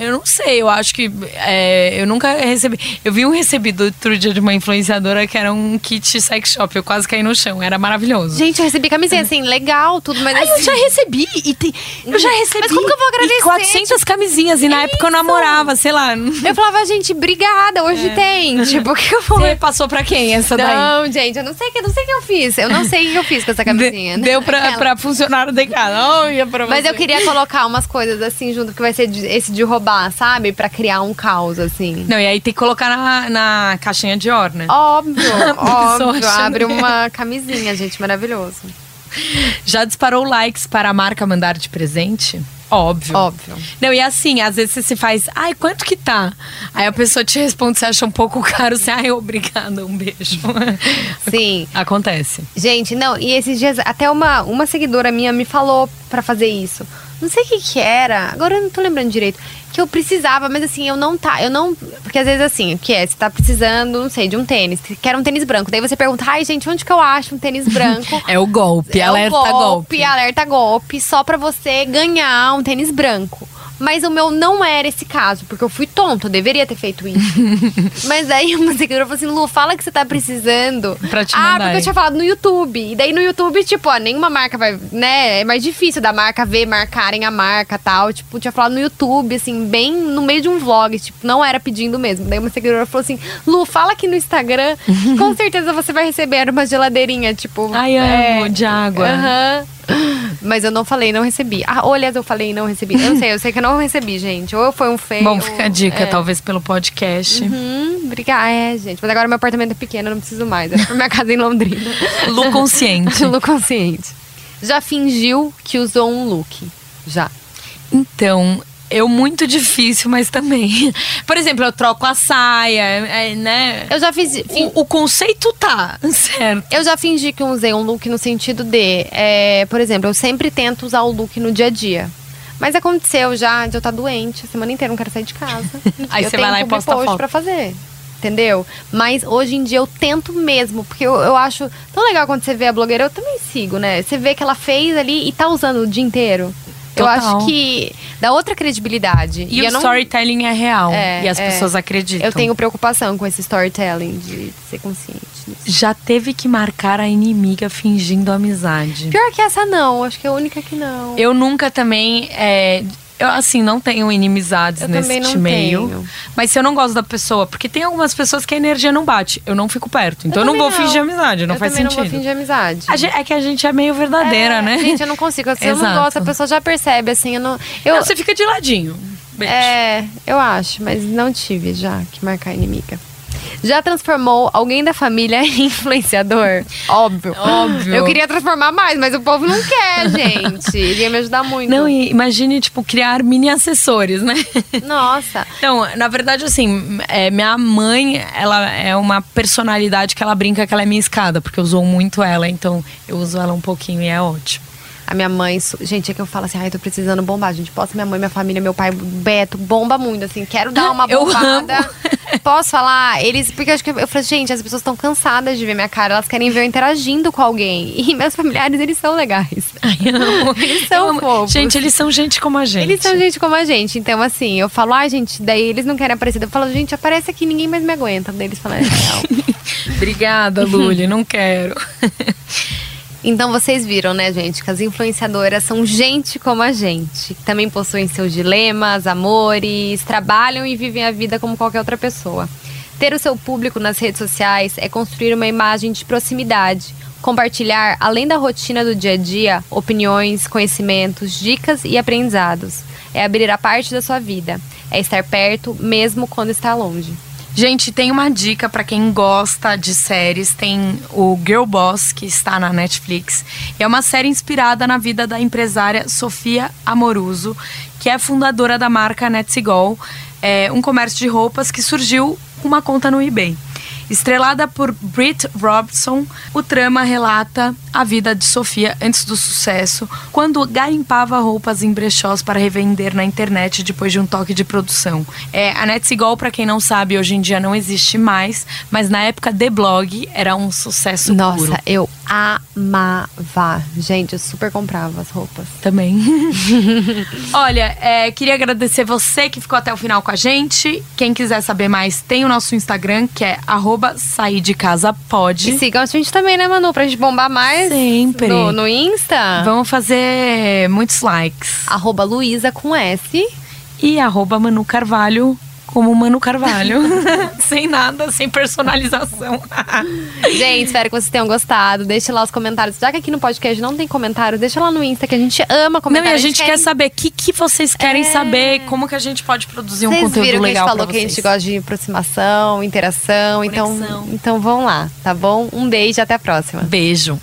eu não sei, eu acho que. é, eu nunca recebi. Eu vi um recebido outro dia de uma influenciadora que era um kit sex shop. Eu quase caí no chão. Era maravilhoso. Gente, eu recebi camisinha, assim, legal, tudo, mas Aí eu assim, já recebi e tem, eu já recebi Mas como que eu vou agradecer? e 400 camisinhas e na É época eu namorava, sei lá. Eu falava, gente, obrigada, hoje tem. Tipo, o que eu vou. Você passou pra quem essa daí? Não, gente, eu não sei o que, eu não sei o que eu fiz. Eu não sei o que eu fiz com essa camisinha. De- Deu pra, pra funcionário de casa. Olha pra Mas você. eu queria colocar umas coisas assim junto, que vai ser esse de roubar, sabe? Pra criar um caos, assim. Não, e aí tem que colocar na, na caixinha de or, né? Óbvio, [laughs] óbvio. achando Abre uma camisinha, gente, maravilhoso. Já disparou likes para a marca mandar de presente? Óbvio. Óbvio. Não, e assim, às vezes você se faz, ai, quanto que tá? Aí a pessoa te responde, você acha um pouco caro, você, ai, obrigada, um beijo. [laughs] Sim. Acontece. Gente, não, e esses dias até uma, uma seguidora minha me falou pra fazer isso. Não sei o que que era, agora eu não tô lembrando direito. Que eu precisava, mas assim, eu não tá, eu não. Porque às vezes assim, o que é? Você tá precisando, não sei, de um tênis, que quer um tênis branco. Daí você pergunta, ai, gente, onde que eu acho um tênis branco? [laughs] É o golpe, é alerta o golpe, golpe. alerta golpe, só pra você ganhar um tênis branco. Mas o meu não era esse caso, porque eu fui tonta, eu deveria ter feito isso. [laughs] Mas aí uma seguidora falou assim: Lu, fala que você tá precisando. Pra te ah, mandar porque aí. eu tinha falado no YouTube. E daí no YouTube, tipo, ó, nenhuma marca vai. né? É mais difícil da marca ver, marcarem a marca tal. Tipo, tinha falado no YouTube, assim, bem no meio de um vlog. Tipo, não era pedindo mesmo. Daí uma seguidora falou assim: Lu, fala aqui no Instagram que [laughs] com certeza você vai receber uma geladeirinha, tipo. Ai, amo, de água. Aham. [laughs] Mas eu não falei, não recebi. Ah, ou aliás, eu falei e não recebi. Eu não sei, eu sei que eu não recebi, gente. Ou foi um feio. Bom, fica a dica, é. talvez pelo podcast. Hum, obrigada. É, gente. Mas agora meu apartamento é pequeno, eu não preciso mais. É pra minha casa em Londrina. [laughs] Lu consciente. [laughs] Lu consciente. Já fingiu que usou um look? Já. Então, eu muito difícil, mas também. [laughs] Por exemplo, eu troco a saia, é, né? Eu já fiz. fin- O, o conceito tá, [laughs] certo. Eu já fingi que eu usei um look no sentido de, é, por exemplo, eu sempre tento usar o look no dia a dia. Mas aconteceu já de eu estar doente, a semana inteira eu não quero sair de casa. [laughs] Aí eu você tenho vai lá e posta post foto. pra fazer. Entendeu? Mas hoje em dia eu tento mesmo, porque eu, eu acho tão legal quando você vê a blogueira, eu também sigo, né? Você vê que ela fez ali e tá usando o dia inteiro. Eu Total. acho que dá outra credibilidade. E, o eu não- storytelling é real. É, e as é. pessoas acreditam. Eu tenho preocupação com esse storytelling de ser consciente disso. Já teve que marcar a inimiga fingindo amizade. Pior que essa não, acho que é a única que não. Eu nunca também. é, eu, assim, não tenho inimizades Eu não meio. tenho. Mas se eu não gosto da pessoa, porque tem algumas pessoas que a energia não bate, eu não fico perto. Então eu, não também vou fingir amizade, não eu faz sentido. não vou fingir amizade. Gente- é que a gente é meio verdadeira, É, né? Gente, eu não consigo. Se eu não gosto, a pessoa já percebe, assim, eu não. Eu, Não, você fica de ladinho. Beijo. é, eu acho, mas não tive já que marcar inimiga. Já transformou alguém da família em [laughs] influenciador? Óbvio. Óbvio. Eu queria transformar mais, mas o povo não quer, [laughs] gente. Ia me ajudar muito. Não, e imagine, tipo, criar mini assessores, né? [laughs] Nossa. Então, na verdade, assim, é, minha mãe, ela é uma personalidade que ela brinca que ela é minha escada, porque eu uso muito ela, então eu uso ela um pouquinho e é ótimo. A minha mãe, gente, é que eu falo assim, ai, tô precisando bombar. Gente, posso minha mãe, minha família, meu pai, Beto, bomba muito, assim, quero dar uma [laughs] bombada. [laughs] Posso falar? Eles, porque eu acho que eu falei, gente, as pessoas estão cansadas de ver minha cara, elas querem ver eu interagindo com alguém. E meus familiares, eles são legais. [laughs] Ai, amo. Eles são fofos. Gente, eles são gente como a gente. Eles são gente como a gente. Então, assim, eu falo, ai, gente, daí eles não querem aparecer. Eu falo, gente, aparece aqui, ninguém mais me aguenta. Daí eles falam, é real. Obrigada, Luli, não quero. Então vocês viram, né, gente, que as influenciadoras são gente como a gente. que Também possuem seus dilemas, amores, trabalham e vivem a vida como qualquer outra pessoa. Ter o seu público nas redes sociais é construir uma imagem de proximidade, compartilhar, além da rotina do dia a dia, opiniões, conhecimentos, dicas e aprendizados. É abrir a parte da sua vida, é estar perto mesmo quando está longe. Gente, tem uma dica pra quem gosta de séries. Tem o Girl Boss, que está na Netflix. É uma série inspirada na vida da empresária Sofia Amoruso, que é fundadora da marca Netsigol, é um comércio de roupas que surgiu com uma conta no eBay. Estrelada por Britt Robson, o trama relata a vida de Sofia antes do sucesso, quando garimpava roupas em brechós para revender na internet depois de um toque de produção. É, a Netsigol, para quem não sabe, hoje em dia não existe mais, mas na época de blog era um sucesso Nossa, puro. eu amava. Gente, eu super comprava as roupas. Também. [laughs] Olha, é, queria agradecer você que ficou até o final com a gente. Quem quiser saber mais, tem o nosso Instagram, que é arroba sair de casa pode. E sigam a gente também, né, Manu? Pra gente bombar mais. Sempre. No, no Insta. Vamos fazer muitos likes. Arroba Luísa com S. E arroba Manu Carvalho como Manu Carvalho. [laughs] sem nada, sem personalização. [laughs] Gente, espero que vocês tenham gostado. Deixe lá os comentários. Já que aqui no podcast não tem comentário, deixa lá no Insta, que a gente ama Não, e comentário. a gente quer saber o que, que vocês querem É. saber, como que a gente pode produzir um Vocês conteúdo viram que a gente legal falou que a gente gosta de aproximação, interação. Então, então vão lá, tá bom? Um beijo e até a próxima. Beijo.